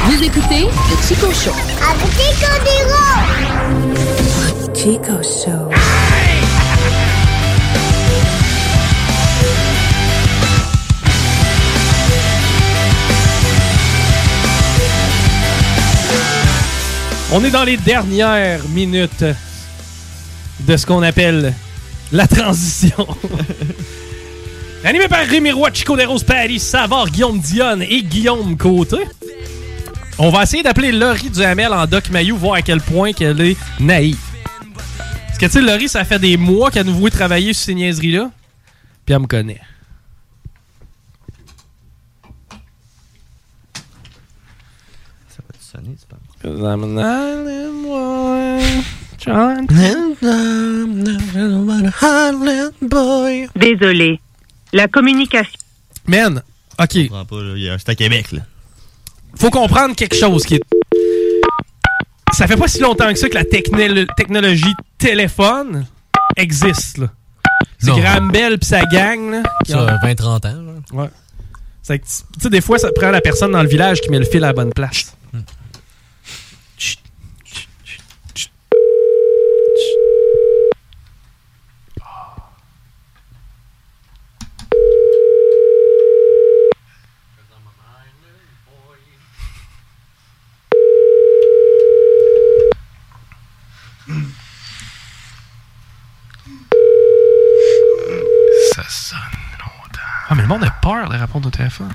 Vous écoutez le Chico Show. Chico Show. On est dans les dernières minutes de ce qu'on appelle la transition. Animé par Rémi Roy, Chico Rose Paris, Savard, Guillaume Dionne et Guillaume Côté. On va essayer d'appeler Laurie Duhamel en Doc Mayou, voir à quel point qu'elle est naïve. Parce que, tu sais, Laurie, ça fait des mois qu'elle nous voit travailler sur ces niaiseries-là. Puis elle me connaît. Ça va te sonner, c'est pas Cause I'm an island boy, trying to- Désolé. La communication. Man, ok. Je comprends pas, là. C'est à Québec, là. faut comprendre quelque chose qui est. Ça fait pas si longtemps que ça que la technologie téléphone existe. là. C'est Non. Graham Bell pis sa gang. Là, qui Ça, ont- 20-30 ans. là. Ouais. C'est que, tu tu sais, des fois, ça prend la personne dans le village qui met le fil à la bonne place. Chut, chut, chut, chut. Chut. Ça sonne longtemps. Ah, mais le monde a peur de répondre au téléphone.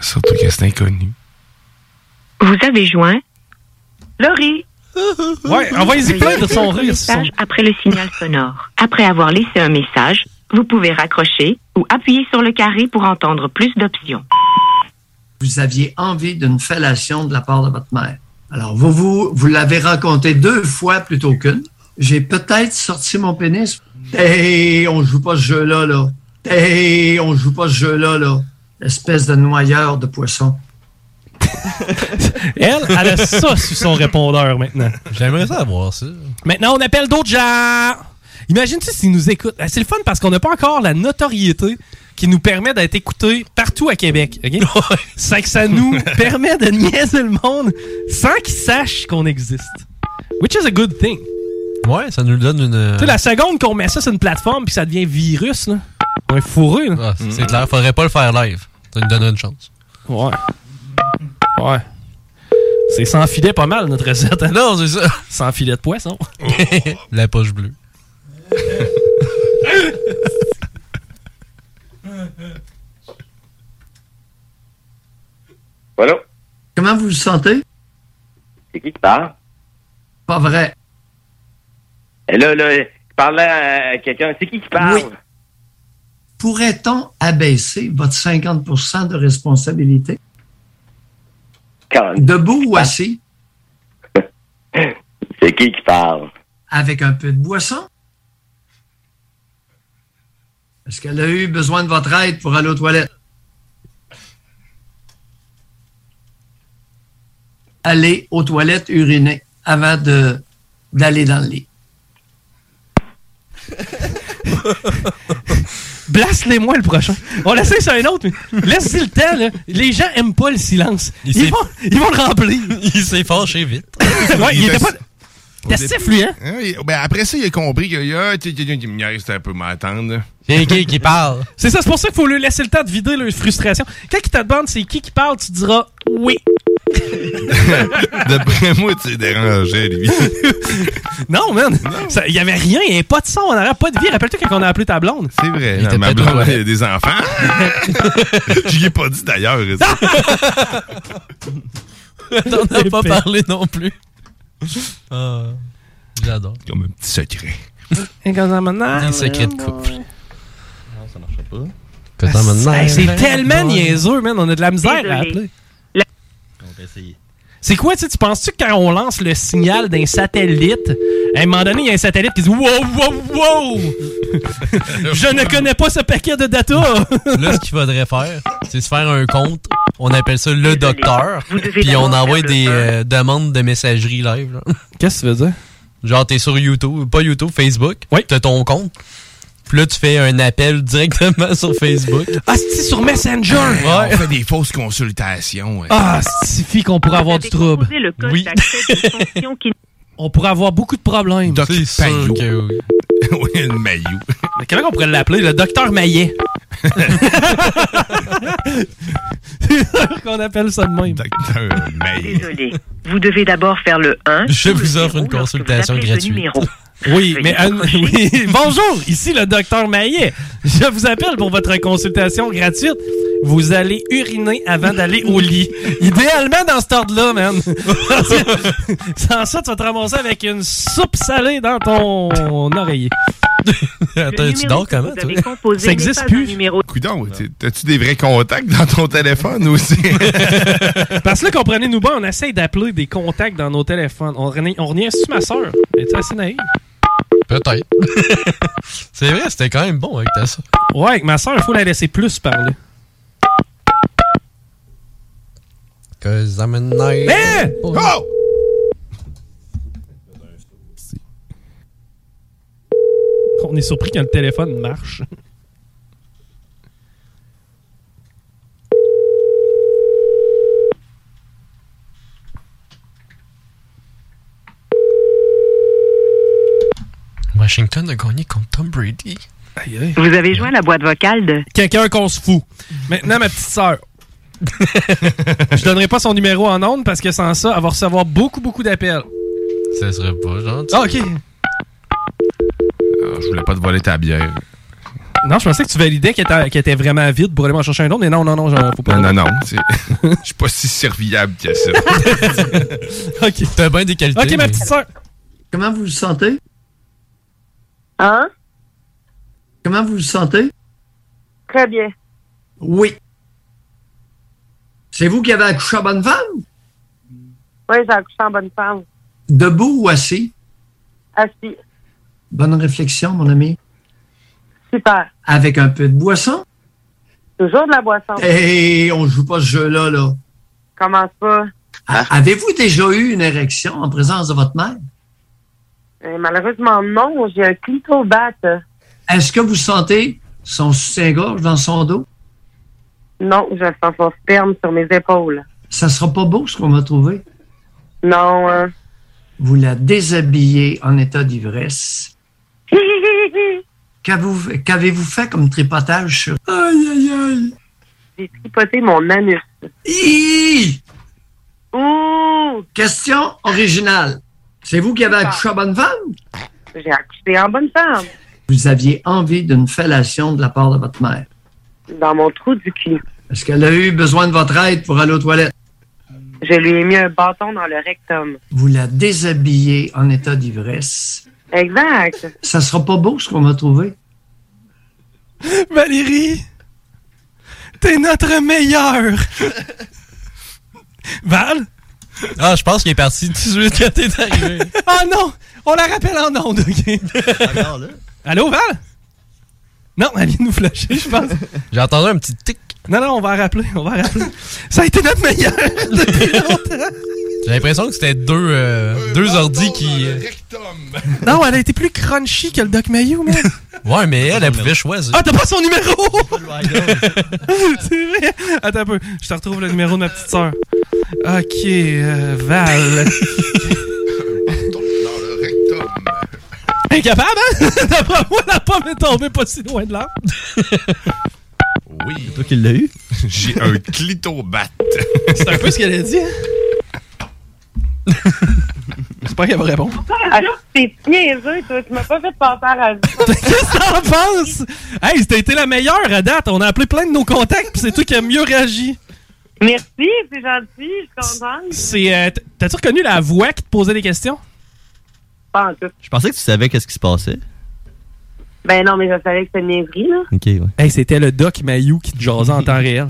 Surtout que c'est inconnu. Vous avez joint Laurie. Ouais, envoyez-y plein de son rire. son- après le signal sonore. Après avoir laissé un message, vous pouvez raccrocher ou appuyer sur le carré pour entendre plus d'options. Vous aviez envie d'une fellation de la part de votre mère. Alors, vous, vous, vous l'avez raconté deux fois plutôt qu'une. J'ai peut-être sorti mon pénis. Hey, on joue pas ce jeu-là, là. Hey, on joue pas ce jeu-là, là. Espèce de noyeur de poisson. Elle, elle a ça sur son répondeur maintenant. J'aimerais ça avoir ça. Maintenant, on appelle d'autres gens. Imagine-tu s'ils nous écoutent. Ah, C'est le fun parce qu'on n'a pas encore la notoriété qui nous permet d'être écoutés partout à Québec. ok? C'est que ça nous permet de niaiser le monde sans qu'ils sachent qu'on existe. Which is a good thing. Ouais, ça nous donne une. Tu sais, la seconde qu'on met ça sur une plateforme puis ça devient virus, là, est fourré. là. Ah, c'est clair, faudrait pas le faire live. Ça nous donnerait une chance. Ouais. Ouais. C'est sans filet pas mal notre recette. hein? Non, c'est ça. Sans filet de poisson. La poche bleue. Voilà. Comment vous vous sentez? C'est qui qui parle? Pas vrai. Et là, là, il parlait à quelqu'un. C'est qui qui parle? Oui. Pourrait-on abaisser votre 50% de responsabilité? Debout ou assis? C'est qui qui parle? Avec un peu de boisson? Est-ce qu'elle a eu besoin de votre aide pour aller aux toilettes? Aller aux toilettes uriner avant de d'aller dans le lit. Blasse-les-moi le prochain. On l'essaie sur un autre, mais laisse-y le temps. Là. Les gens aiment pas le silence. Ils, vont, ils vont le remplir. Il s'est fâché vite. ouais, il était pas... T'es fluent. Hein, il- ben après ça, il a compris qu'il y a quelqu'un qui me niaise, un peu m'attendre. C'est qui qui parle? C'est ça, c'est pour ça qu'il faut lui laisser le temps de vider leur frustration. Quand il te demande c'est qui qui parle, tu diras oui. D'après moi, tu es dérangé, lui. Non, man. Il y avait rien, il n'y avait pas de son, on n'aurait pas de vie. Rappelle-toi quand on a appelé ta blonde. C'est vrai, Il non, ma blonde, au- il y a des enfants. Je lui ai pas dit d'ailleurs. ça. T'en as pas parlé non plus. Ah, J'adore. Comme un petit secret. Et quand. Un secret de couple. Non, ça marchera pas. C'est tellement niaiseux, man. On a de la misère à appeler. Essayer. C'est quoi, tu sais, tu penses-tu que quand on lance le signal d'un satellite, à un moment donné, il y a un satellite qui dit Wow, wow, wow! Je ne connais pas ce paquet de data! Là, ce qu'il faudrait faire, c'est se faire un compte. On appelle ça le docteur. Puis on envoie des euh, demandes de messagerie live. Qu'est-ce que tu veux dire? Genre, t'es sur YouTube, pas YouTube, Facebook. Oui. T'as ton compte. Puis là, tu fais un appel directement sur Facebook. Ah, c'est sur Messenger! On fait des fausses consultations. ouais. Ah, suffit qu'on pourrait avoir du trouble. Oui. On pourrait avoir beaucoup de problèmes. Doc C'est Payot. sûr que oui. le Mayou. Mais comment on pourrait l'appeler? Le docteur Maillet? c'est qu'on appelle ça de même. Docteur Maillet. Désolé. Vous devez d'abord faire le 1. Je vous offre une consultation gratuite. Oui, mais euh, oui. bonjour, ici le docteur Maillet. Je vous appelle pour votre consultation gratuite. Vous allez uriner avant d'aller au lit. Idéalement dans cet ordre-là, man. Sans ça, tu vas te ramasser avec une soupe salée dans ton oreiller. Attends, tu dors comment, toi? Ça existe plus. Coudon, t'as-tu des vrais contacts dans ton téléphone aussi? Parce que là, comprenez-nous bien, on essaye d'appeler des contacts dans nos téléphones. On, renie- on revient sur ma soeur. Elle est assez naïve. Peut-être. c'est vrai, c'était quand même bon avec ta ça. Ouais, avec ma soeur, il faut la laisser plus parler. Cause I'm a night. Hein? Oh! On est surpris quand le téléphone marche. Washington a gagné contre Tom Brady. Vous avez joint la boîte vocale de... Quelqu'un qu'on se fout. Maintenant, ma petite sœur. Je donnerai pas son numéro en ondes parce que sans ça, elle va recevoir beaucoup, beaucoup d'appels. Ça serait pas gentil. Ah, ok. Ah, je voulais pas te voler ta bière. Non, je pensais que tu validais qu'elle était, qu'elle était vraiment vide pour aller m'en chercher un autre, mais non, non, non, j'en- faut pas. Non, non, non. c'est- Je suis pas si serviable que ça. ok. T'as bien des qualités. Ok, ma mais- petite sœur. Comment vous vous sentez? Hein? Comment vous vous sentez? Très bien. Oui. C'est vous qui avez accouché à bonne femme? Oui, j'ai accouché en bonne femme. Debout ou assis? Assis. Bonne réflexion, mon ami. Super. Avec un peu de boisson? Toujours de la boisson. Hey, on joue pas ce jeu-là, là. Comment ça? A- Avez-vous déjà eu une érection en présence de votre mère? Euh, malheureusement, non. J'ai un clitobat. Est-ce que vous sentez son soutien-gorge dans son dos? Non, je sens son sperme sur mes épaules. Ça sera pas beau ce qu'on va trouver? Non. hein. Vous la déshabillez en état d'ivresse. Qu'avez-vous qu'avez-vous fait comme tripotage sur... Aïe, aïe, aïe. J'ai tripoté mon anus. Hi! Ouh! Question originale. C'est vous qui avez accouché à bonne femme? J'ai accouché en bonne femme. Vous aviez envie d'une fellation de la part de votre mère? Dans mon trou du cul. Est-ce qu'elle a eu besoin de votre aide pour aller aux toilettes? Je lui ai mis un bâton dans le rectum. Vous la déshabillez en état d'ivresse. Exact. Ça sera pas beau ce qu'on va trouver. Valérie, t'es notre meilleur. Val? Ah, je pense qu'il est parti tout de suite quand t'es arrivé. Ah non! On la rappelle en ondes, OK? Allô, Val? Non, elle vient de nous flasher, je pense. J'ai entendu un petit tic. Non, non, on va la rappeler, on va la rappeler. Ça a été notre meilleur depuis longtemps. J'ai l'impression que c'était deux, euh, deux ordis qui. Non, elle a été plus crunchy que le Doc Mayou, man. Ouais, mais elle, elle pouvait choisir. Ah, t'as pas son numéro! C'est vrai! Attends un peu, je te retrouve le numéro de ma petite sœur. Ok, euh, Val? Incapable, hein? D'après moi, la pomme est tombée pas si loin de là. Oui. C'est toi qui l'as eu? J'ai un clitobat. C'est un peu ce qu'elle a dit, hein? J'espère qu'elle va répondre. Ah, T'es niaiseux, toi. Tu m'as pas fait penser à la vie. Qu'est-ce que t'en penses? Hey, c'était été la meilleure à date. On a appelé plein de nos contacts, puis c'est toi qui as mieux réagi. Merci, c'est gentil. Je suis contente. C'est. euh, T'as-tu reconnu la voix qui te posait des questions? Pas en tout. Je pensais que tu savais qu'est-ce qui se passait. Ben non, mais je savais que c'était une niaiserie, là. Ok, ouais. Hey, c'était le Doc Mayou qui te jasait en temps réel.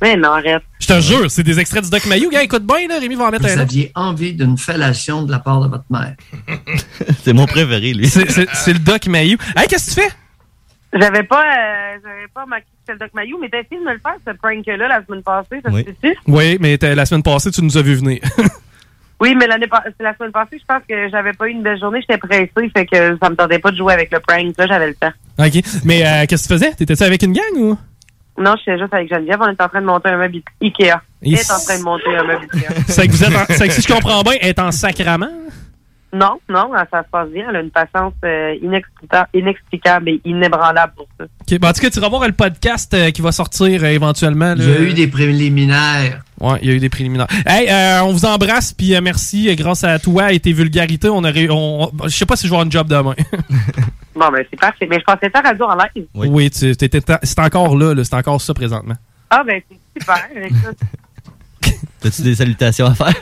Mais non, arrête. Je te jure, c'est des extraits du Doc Mayou. Gars, écoute bien, là, Rémi va en mettre Vous un autre. aviez envie d'une fellation de la part de votre mère. C'est mon préféré, lui. C'est- C'est c'est le Doc Mayou. Hey, qu'est-ce que tu fais? J'avais pas, euh, j'avais pas marqué que c'était le Doc Mayou, mais t'as essayé de me le faire, ce prank-là, la semaine passée, ça Oui. se fait Oui, mais la semaine passée, tu nous as vu venir. Oui, mais l'année la semaine passée, je pense que j'avais pas eu une belle journée, j'étais pressée, fait que ça me tentait pas de jouer avec le prank, là, j'avais le temps. OK. Mais euh, qu'est-ce que tu faisais? T'étais-tu avec une gang ou? Non, j'étais juste avec Geneviève, on était en train de monter un meuble Ikea. Elle est en train de monter un meuble Ikea. C'est que vous êtes en- c'est que si je comprends bien, elle est en sacrament? Non, non, ça se passe bien. Elle a une patience euh, inexplica- inexplicable et inébranlable pour ça. OK. Bon, en tout cas, tu vas voir le podcast euh, qui va sortir euh, éventuellement. Il y a eu des préliminaires. Ouais, il y a eu des préliminaires. Hey, euh, on vous embrasse, puis euh, merci. Grâce à toi et tes vulgarités, on aurait. On, on- je sais pas si je vais avoir une job demain. Bon, ben c'est parfait. Mais je pensais faire radio en live. oui, t'étais- c'est encore là, là, c'est encore ça présentement. Ah, ben c'est super. T'as-tu des salutations à faire?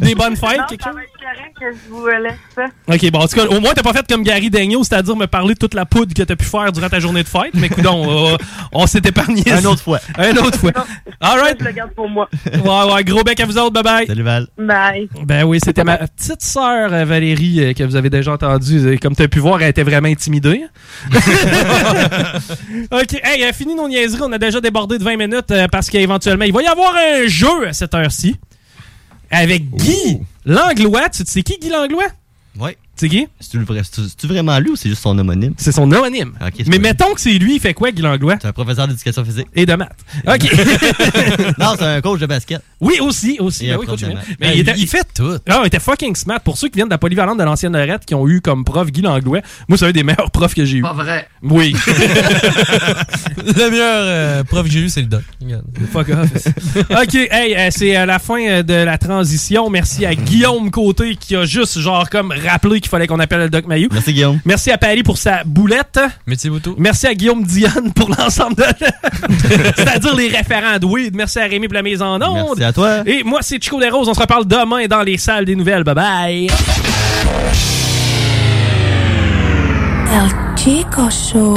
Des bonnes fêtes, quelque correct que je vous euh, laisse ça. Ok, bon, en tout cas, au moins, t'as pas fait comme Gary Daigneault, c'est-à-dire me parler de toute la poudre que t'as pu faire durant ta journée de fête, mais écoute, on, on s'est épargné. Un autre fois. Un autre fois. All right. Je le garde pour moi. Ouais, ouais, gros bec à vous autres, bye bye. Salut Val. Bye. Ben oui, c'était ma petite sœur euh, Valérie euh, que vous avez déjà entendue. Comme tu as pu voir, elle était vraiment intimidée. OK, hey, fini nos niaiseries. On a déjà débordé de 20 minutes parce qu'éventuellement, il va y avoir un jeu à cette heure-ci avec Guy Langlois. Tu sais qui, Guy Langlois? Ouais. C'est qui? C'est-tu vrai- vraiment lui ou c'est juste son homonyme? C'est son homonyme. Mais mettons que c'est lui, il fait quoi, Guy Langlois? C'est un professeur d'éducation physique. Et de maths. OK. non, c'est un coach de basket. Oui, aussi, aussi. Ben un oui, prof coach de Emile. maths. Mais Ben, il, était, il fait tout. Ah, il était fucking smart. Pour ceux qui viennent de la polyvalente de l'ancienne Lorette, qui ont eu comme prof Guy Langlois, moi, c'est un des meilleurs profs que j'ai eu. Pas vrai. Oui. Le meilleur euh, prof que j'ai eu, c'est le doc. Fuck off. OK, hey, euh, c'est euh, la fin de la transition. Merci à Guillaume Côté qui a juste, genre, comme rappelé qu'il fallait qu'on appelle le Doc Mayou. Merci Guillaume. Merci à Paris pour sa boulette. Merci beaucoup. Merci à Guillaume Dionne pour l'ensemble de. C'est-à-dire les référents de weed. Merci à Rémi pour la mise en onde. Merci à toi. Et moi, c'est Chico des Roses. On se reparle demain dans les salles des nouvelles. Bye bye. El Chico Show.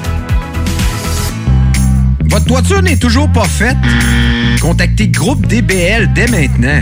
Votre toiture n'est toujours pas faite? Contactez Groupe DBL dès maintenant.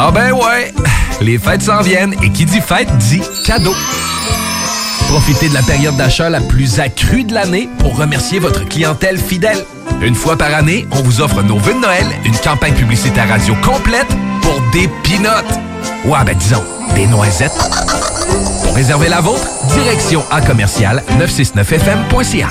Ah ben ouais, les fêtes s'en viennent et qui dit fête dit cadeau. Profitez de la période d'achat la plus accrue de l'année pour remercier votre clientèle fidèle. Une fois par année, on vous offre nos vœux de Noël, une campagne publicitaire radio complète pour des pinottes. Ouais, ben disons, des noisettes. Pour réserver la vôtre, direction à commercial 969fm.ca.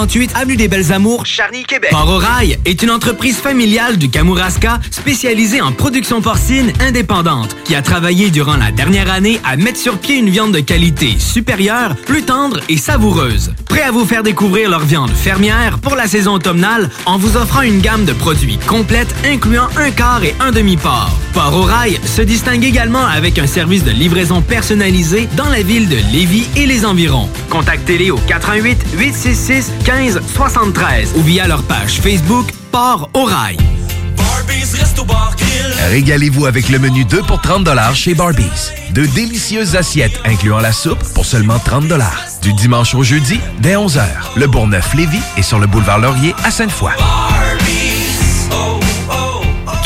3648 Avenue des Belles Amours, Charny, Québec. Port au Rail est une entreprise familiale du Kamouraska spécialisée en production porcine indépendante qui a travaillé durant la dernière année à mettre sur pied une viande de qualité supérieure, plus tendre et savoureuse. Prêt à vous faire découvrir leur viande fermière pour la saison automnale en vous offrant une gamme de produits complète incluant un quart et un demi-port. Port au Rail se distingue également avec un service de livraison personnalisé dans la ville de Lévis et les environs. Contactez-les au 88 866 15 73 ou via leur page Facebook Port au Rail. Régalez-vous avec le menu 2 pour 30 chez Barbies. De délicieuses assiettes incluant la soupe pour seulement 30 Du dimanche au jeudi, dès 11h. Le Bourgneuf-Lévis est sur le boulevard Laurier à Sainte-Foy.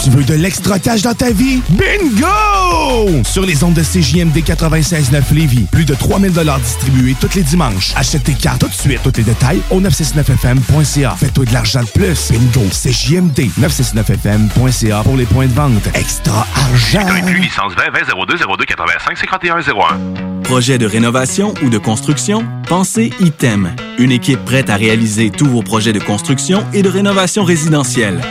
Tu veux de l'extra cash dans ta vie? Bingo! Sur les ondes de CJMD 96.9 Lévis, plus de 3000 distribués tous les dimanches. Achète tes cartes tout de suite. Tous les détails au 969FM.ca. Fais-toi de l'argent de plus. Bingo! CJMD 969FM.ca pour les points de vente. Extra argent! inclus licence 20 20 02 02 85 51 01. Projet de rénovation ou de construction? Pensez ITEM. Une équipe prête à réaliser tous vos projets de construction et de rénovation résidentielle.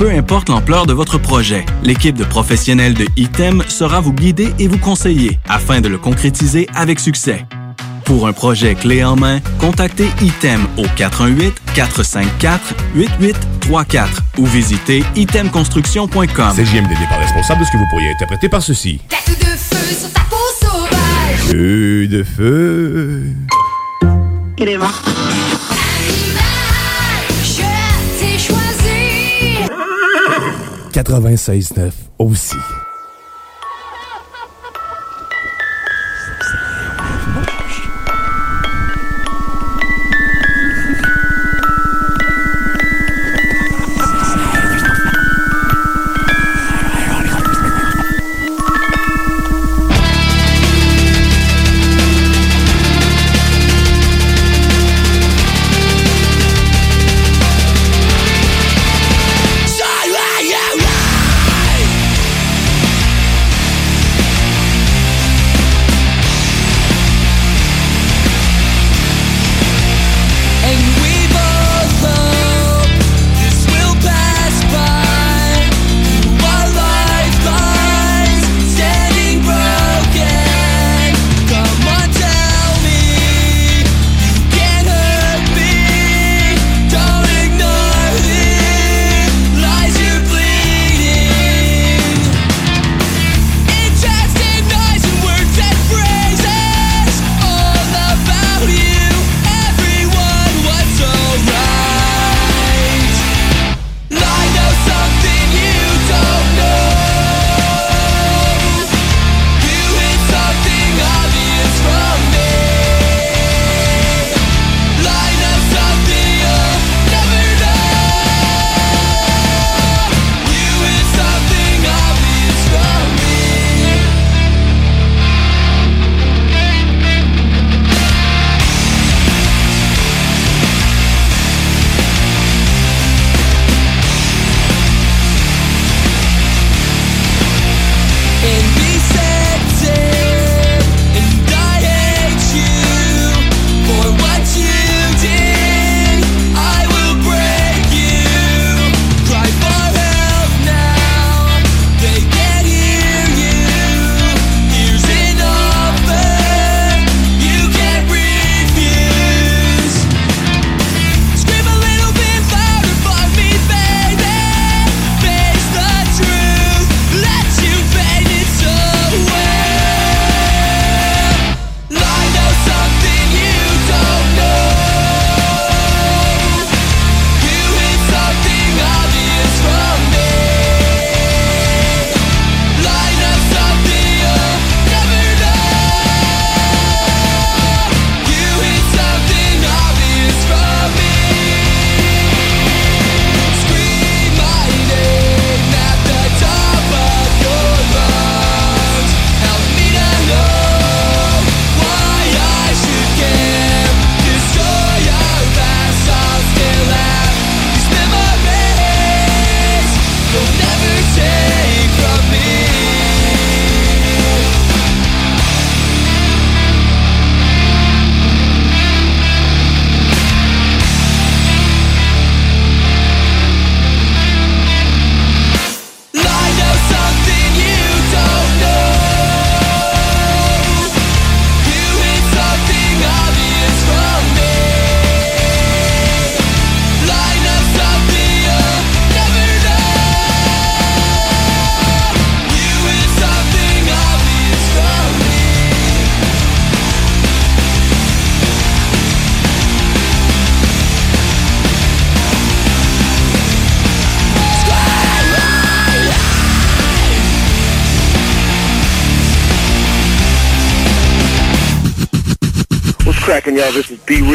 Peu importe l'ampleur de votre projet, l'équipe de professionnels de ITEM sera vous guider et vous conseiller afin de le concrétiser avec succès. Pour un projet clé en main, contactez ITEM au 418-454-8834 ou visitez itemconstruction.com. N'est pas responsable de ce que vous pourriez interpréter par ceci. De feu sur ta peau sauvage. Feu de feu. 96.9 aussi.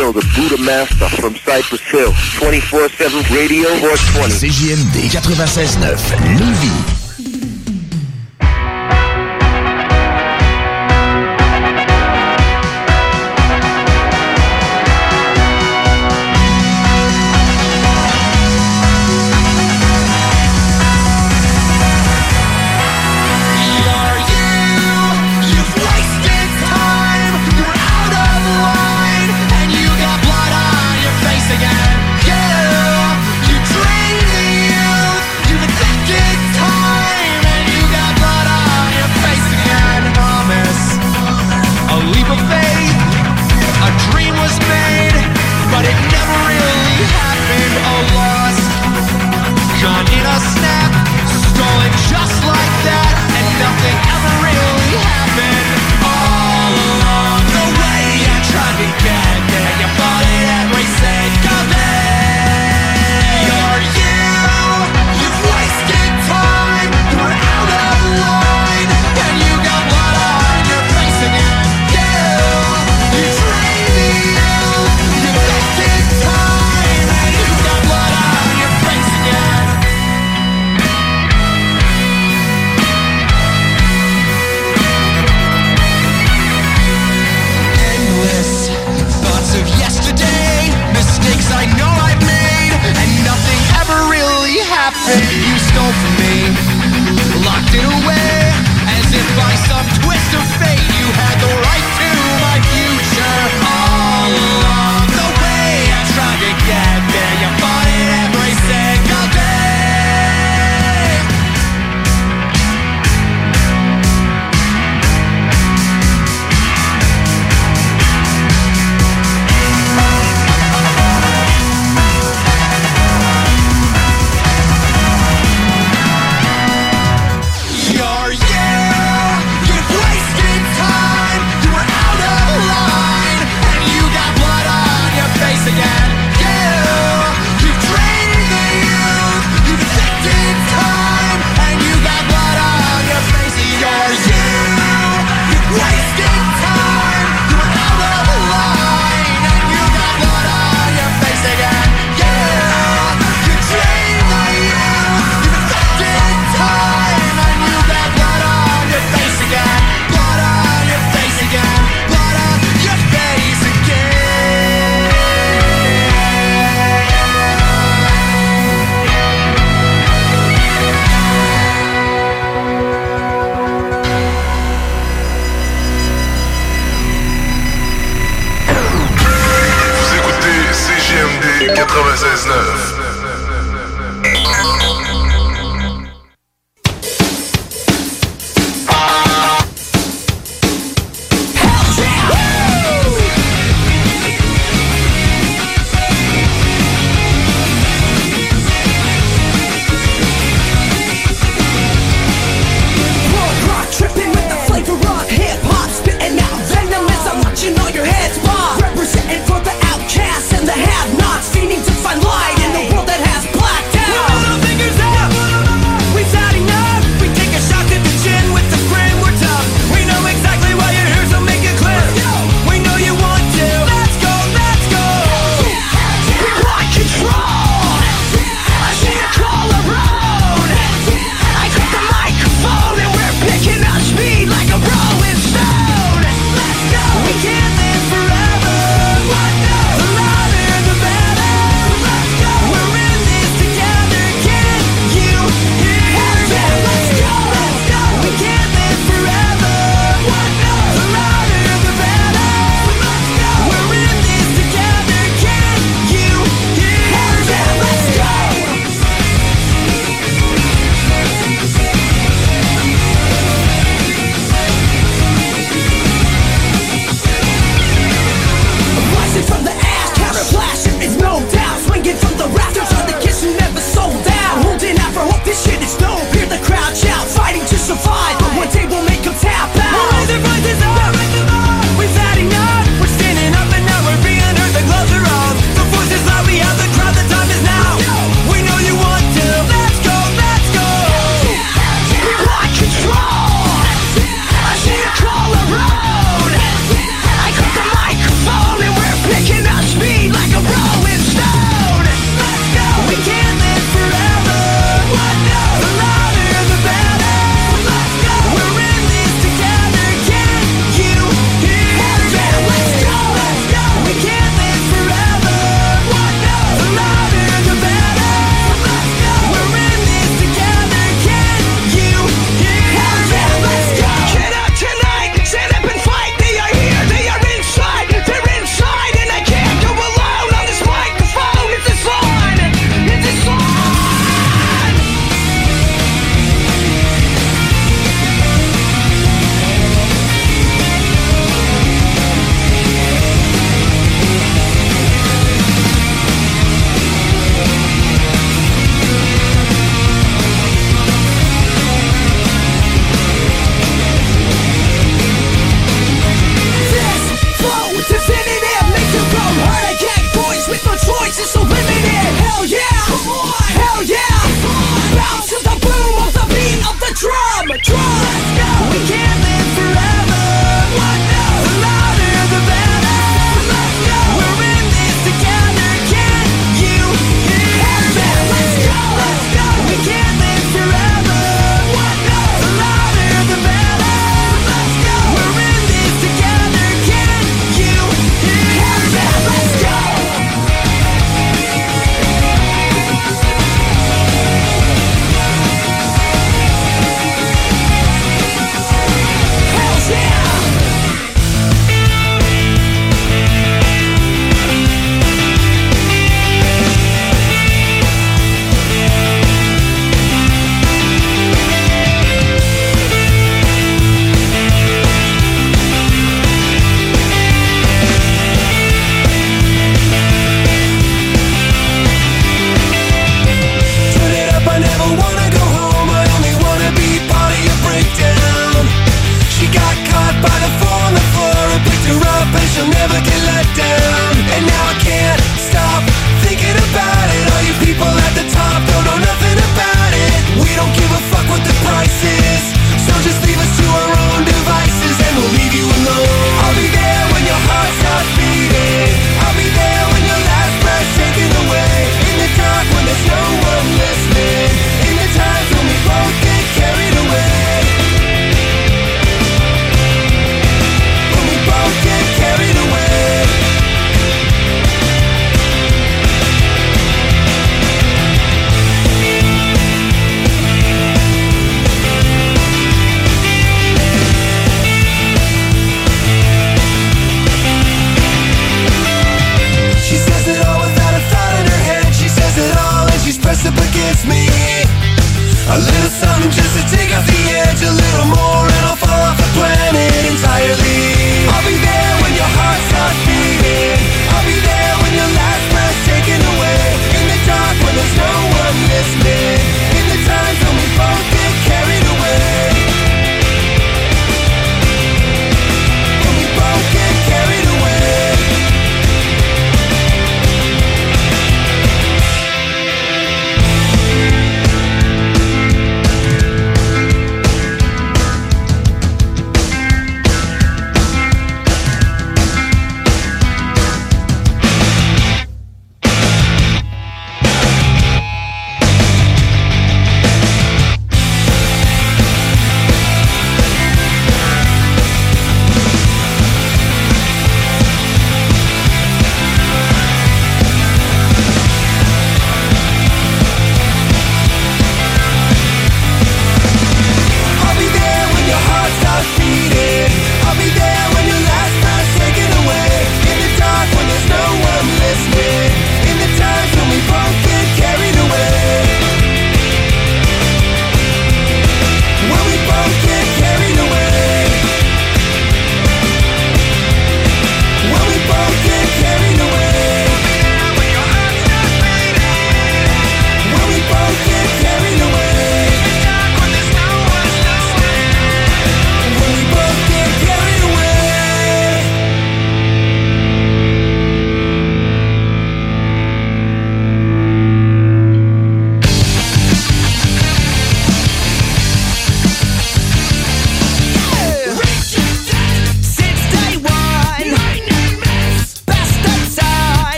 The Buddha Master from Cypress Hill. 24-7 Radio 420. CJMD 96.9, Lévis.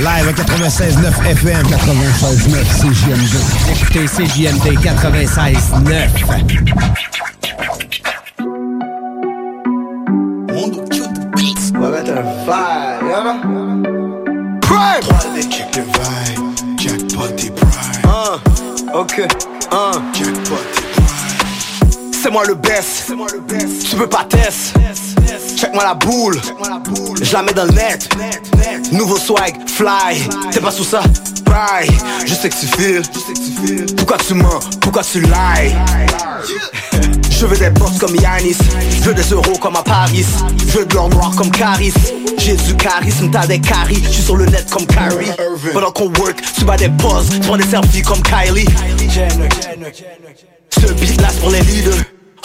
Live à 96.9 FM. 96.9 CJMD. Écoutez CJMD 96.9. Mundo Cute Beats. On va mettre un vibe. Prime! 3D kick the vibe. Jackpot prime. Hein. Ok. Uh. Jackpot. C'est moi le best. C'est moi le best. Tu peux pas test? Check-moi la boule. Check-moi la boule. Jamais dans le net. Nouveau swag, fly. T'es pas sous ça? Bye. Je sais que tu files. Pourquoi tu mens? Pourquoi tu lies? Je veux des boss comme Yanis. Je veux des euros comme à Paris. Je veux de l'or noir comme Caris. J'ai du charisme, t'as des caries. Je suis sur le net comme Kyrie. Pendant qu'on work, tu bats des poses. Tu prends des selfies comme Kylie. Ce beat là pour les leaders.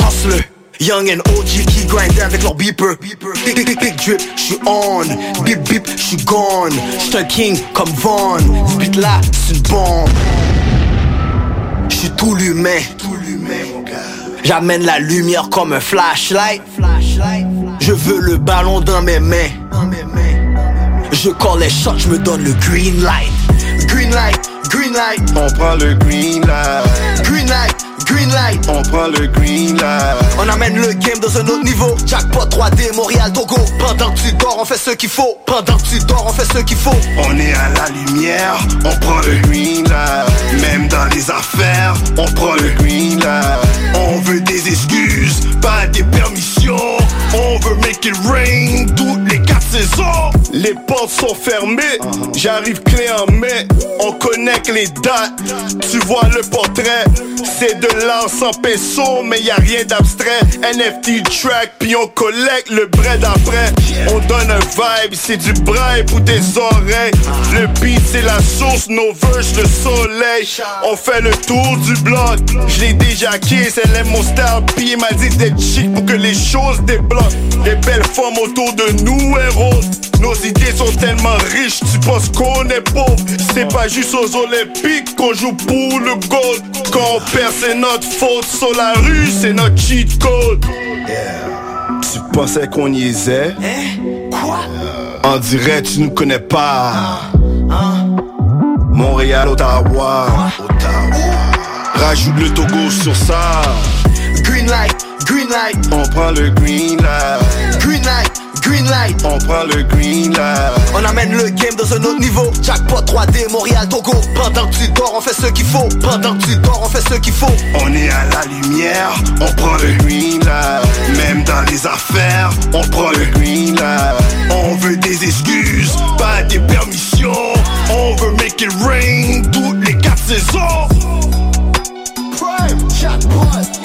Hustler. Young and OG qui grind avec leur beeper. Big, big, big drip, j'suis on. Bip bip, j'suis gone. J'suis un king comme Vaughn. Beat là, c'est une bombe. J'suis tout l'humain. J'amène la lumière comme un flashlight. Je veux le ballon dans mes mains. Je call les shots, je me donne le green light. Green light, green light. On prend le green light. Green light, green light. On prend le green light. On amène le game dans un autre niveau. Jackpot 3D, Montréal, Togo. Pendant que tu dors, on fait ce qu'il faut. Pendant que tu dors, on fait ce qu'il faut. On est à la lumière, on prend le green light. Même dans les affaires, on prend le green light. On veut des excuses, pas des permissions. On veut make it rain toutes les quatre saisons. Les portes sont fermées, j'arrive clé en main. On connecte les dates, tu vois le portrait. C'est de l'art sans peso, mais y a rien d'abstrait. NFT track, puis on collecte le bread après. On donne un vibe, c'est du bribe pour tes oreilles. Le beat, c'est la source, nos verses, le soleil. On fait le tour du bloc. Je l'ai déjà kiss, elle aime mon style, puis m'a dit d'être chic pour que les choses débloquent. Les belles femmes autour de nous, héros. Nos idées sont tellement riches, tu penses qu'on est pauvre. C'est pas juste aux Olympiques qu'on joue pour le gold. Quand on perd, c'est notre faute. Sur la rue, c'est notre cheat code. Tu pensais qu'on y est? Quoi? On dirait tu ne connais pas. Montréal, Ottawa. Rajoute le Togo sur ça. Green light, green light. On prend le green light. Green light, green light. On prend le green light. On amène le game dans un autre niveau. Jackpot 3D, Montréal, Togo. Pendant que tu dors, on fait ce qu'il faut. Pendant que tu dors, on fait ce qu'il faut. On est à la lumière, on prend le green light. Même dans les affaires, on prend le green light. On veut des excuses, pas des permissions. On veut make it rain toutes les quatre saisons. Prime, jackpot,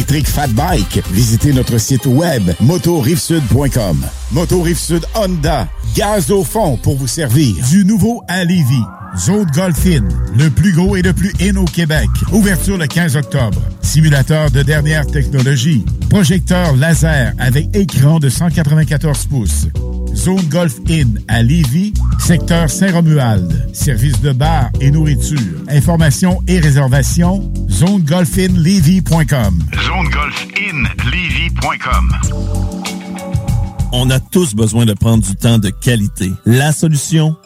Fat Bike. Visitez notre site web motorivesud.com. Moto Rive Sud Honda, gaz au fond pour vous servir. Du nouveau à Lévis. Zone Golf In, le plus gros et le plus in au Québec. Ouverture le 15 octobre. Simulateur de dernière technologie. Projecteur laser avec écran de 194 pouces. Zone Golf In à Lévis, secteur Saint-Romuald. Service de bar et nourriture. Informations et réservations, zonegolfinlevy.com. ZoneGolfInLevy.com On a tous besoin de prendre du temps de qualité. La solution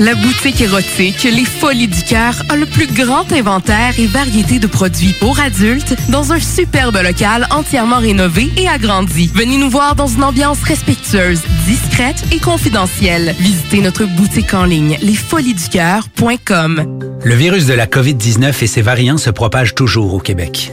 La boutique érotique Les Folies du Cœur a le plus grand inventaire et variété de produits pour adultes dans un superbe local entièrement rénové et agrandi. Venez nous voir dans une ambiance respectueuse, discrète et confidentielle. Visitez notre boutique en ligne lesfoliesducoeur.com. Le virus de la COVID-19 et ses variants se propagent toujours au Québec.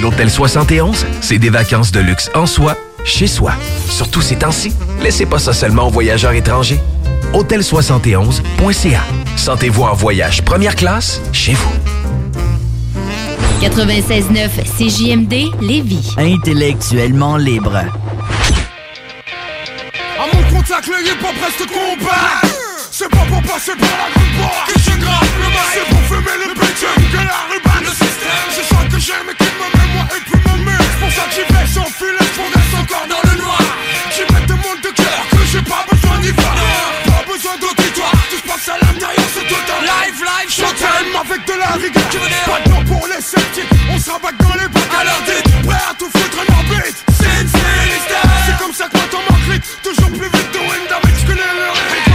L'Hôtel 71, c'est des vacances de luxe en soi, chez soi. Surtout ces temps-ci, laissez pas ça seulement aux voyageurs étrangers. Hôtel71.ca. Sentez-vous en voyage première classe chez vous. 96.9 CJMD Lévis. Intellectuellement libre. À mon contact, le hip-hop reste combat. C'est pas pour passer par la grande que je grappe le mic. C'est pour fumer le bitume que la ruban. Le système, c'est ça que j'aime et qui me met moi et puis me met. C'est pour ça que j'y vais sans filet, je progresse encore dans le noir. J'y mets des mondes de cœur que j'ai pas besoin d'y voir. Pas besoin d'auditoire, tout se passe à l'intérieur, c'est tout un live, live, showtime avec de la rigueur. Pas de temps pour les sceptiques, on se rabatte dans les bacs à leur dit. Prêt à tout foutre en orbite? C'est une C'est comme ça que moi t'en manque toujours plus vite de wind avec je connais le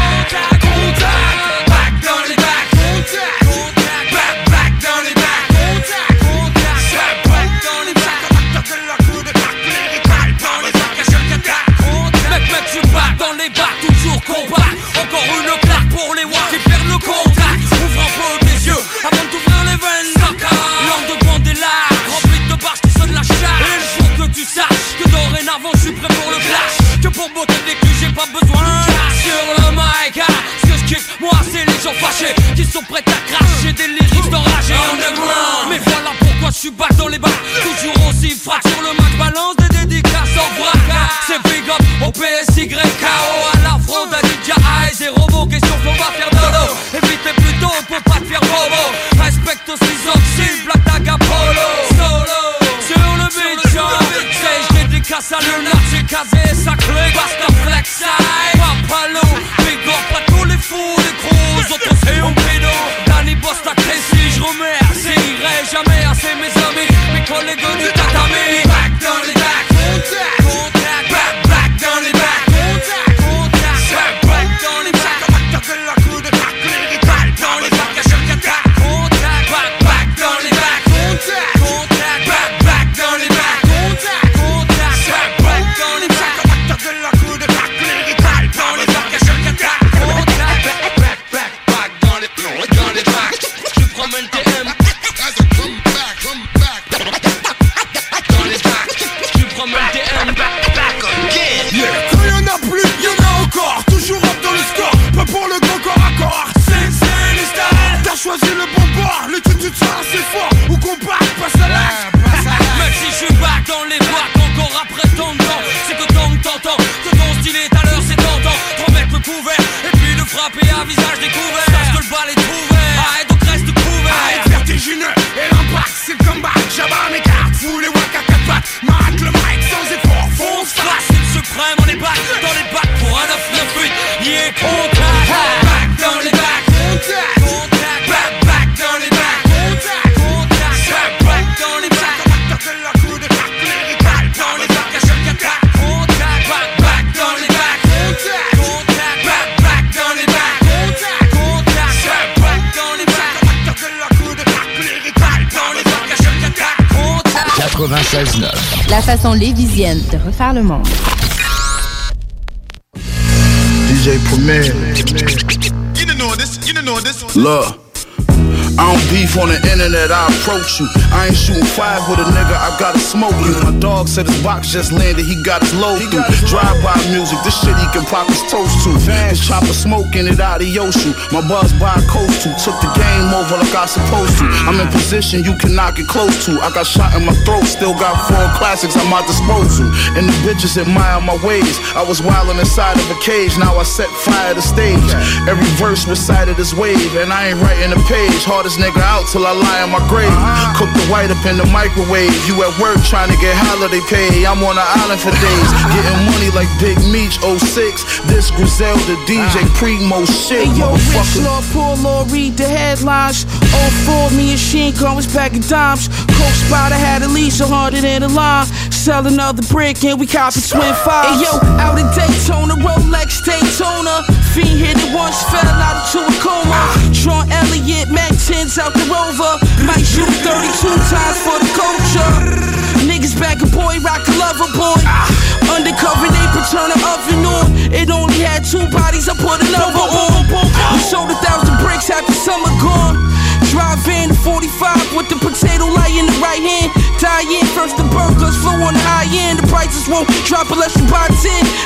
said his box just landed, he got his load through. Drive by music, this shit he can pop his toast to. His chopper smoking it out of Yoshu. My buzz by coast to. Took the game over like I supposed to. I'm in position you cannot get close to. I got shot in my throat, still got four classics at my disposal. And the bitches admire my ways. I was wildin' inside of a cage, now I set fire to stage. Every verse recited as wave, and I ain't writing a page. Hardest nigga out till I lie in my grave. Cook the white up in the microwave. You at work trying to get holiday pay. I'm on the island for days, getting money like Big Meech 06. This Griselda DJ Primo shit, Hey, yo, Rich motherfucker. Law, poor law, read the headlines. All four, me and Sheen was back in dimes. Coke Spider had at least a hundred in the line. Sell another brick and we cop it twin five. Hey, yo, out in Daytona, Rolex Daytona. Fiend hit it once, fell out into a coma. Sean Elliott, Mac 10s out the rover. Might shoot 32 times for the culture. Niggas back a boy, rock a lover boy. Undercover, they turn the oven on. It only had two bodies, I put another on. We sold a thousand bricks after summer gone. Drive in 45 with the potato light in the right hand. Die in first the burglars flow on the high end. The prices won't drop unless you buy 10.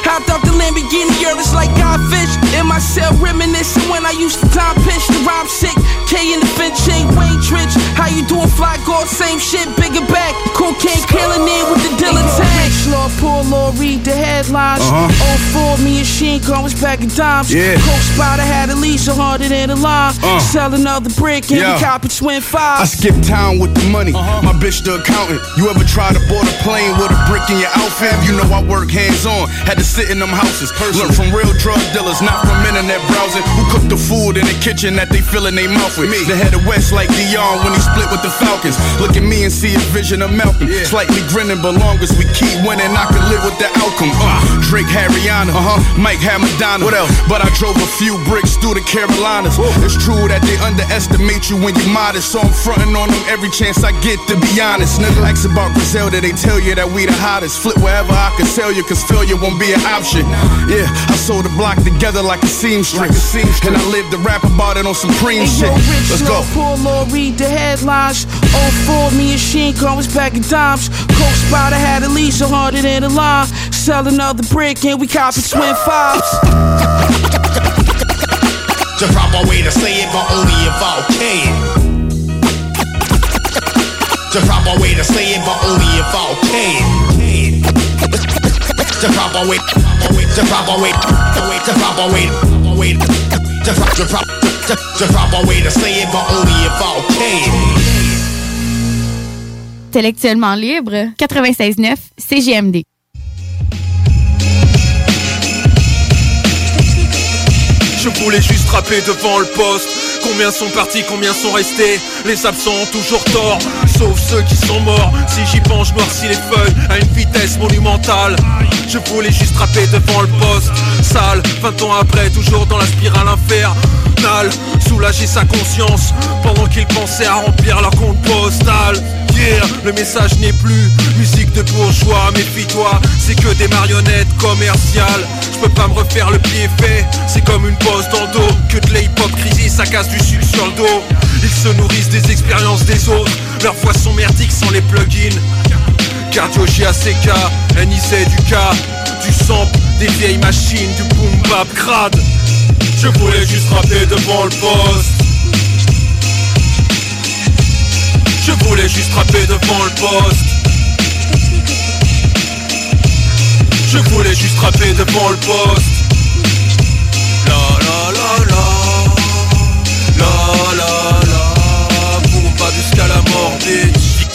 Hopped off the Lamborghini, Urus like Godfish. In my cell reminiscing when I used to time pitch the rhyme sick. K in the Finch ain't Wayne Trich. How you doing, fly guard? Same shit, bigger back. Cocaine killing in with the Dylan tag. Rich law, poor law, read the headlines. Uh-huh. All four, me and Sheen was back in dimes. Yeah. Coke Spider had at least a hundred in the line. Uh. Sell another brick and Yeah. we cop twin I fives. skip town with the money. My bitch the accountant. You ever try to board a plane with a brick in your outfit? You know I work hands on. Had to sit in them houses. Learn from real drug dealers, not from internet browsing. Who cook the food in the kitchen that they fill in their mouth with? Me. The head of West like Dion when he split with the Falcons. Look at me and see a vision of Malcolm. Slightly grinning, but long as we keep winning, I can live with the outcome. Uh, Drake had Rihanna, uh-huh. Mike had Madonna. What else? But I drove a few bricks through the Carolinas. It's true that they underestimate you when you modest, so I'm fronting on them every chance I get. To be honest, nigga, ask about Griselda, they tell you that we the hottest. Flip wherever I can sell you, cause failure won't be an option. Yeah, I sold the block together like a seamstress, and I lived to rap about it on some cream Hey, shit. yo, Rich Let's go. poor law, read the headlines. Oh, All four, me and Sheen was back in dimes. Coke Spider had at least a hundred in the line. Sell another brick and we cop it twin fives. Intellectuellement libre, 96.9 CGMD. Je voulais juste rapper devant le poste. Combien sont partis, combien sont restés? Les absents ont toujours tort, sauf ceux qui sont morts. Si j'y je noircis les feuilles à une vitesse monumentale. Je voulais juste rapper devant le poste. Sale, 20 ans après, toujours dans la spirale infernale. Soulager sa conscience pendant qu'ils pensaient à remplir leur compte postal. Le message n'est plus musique de bourgeois, méfie-toi, c'est que des marionnettes commerciales. Je peux pas me refaire le pied fait, c'est comme une pose dans le dos. Que de l'hypocrisie, ça casse du sucre sur le dos. Ils se nourrissent des expériences des autres, leurs voix sont merdiques sans les plugins. Cardio GACK, NIC du cas, du sample, des vieilles machines, du boom bap crade. Je voulais juste rapper devant le poste. Je voulais juste rapper devant le poste. Je voulais juste rapper devant le poste. La la la la. La la la. Boum pas jusqu'à la mort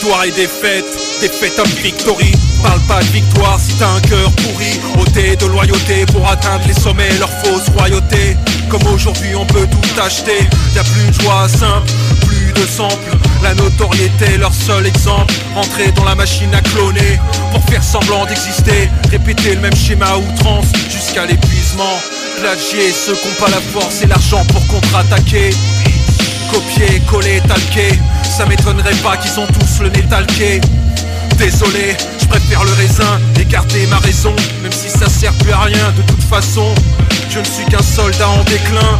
victoire et défaite. Défaite comme victory. Parle pas de victoire si t'as un cœur pourri. Ôté de loyauté pour atteindre les sommets, leur fausse royauté. Comme aujourd'hui on peut tout acheter. Y a plus de joie simple, La notoriété, leur seul exemple. Entrer dans la machine à cloner pour faire semblant d'exister. Répéter le même schéma à outrance jusqu'à l'épuisement. Plagier ceux qui n'ont pas la force et l'argent pour contre-attaquer. Copier, coller, talquer. Ça m'étonnerait pas qu'ils ont tous le nez talqué. Désolé, je préfère le raisin, écarter ma raison, même si ça sert plus à rien de toute façon. Je ne suis qu'un soldat en déclin.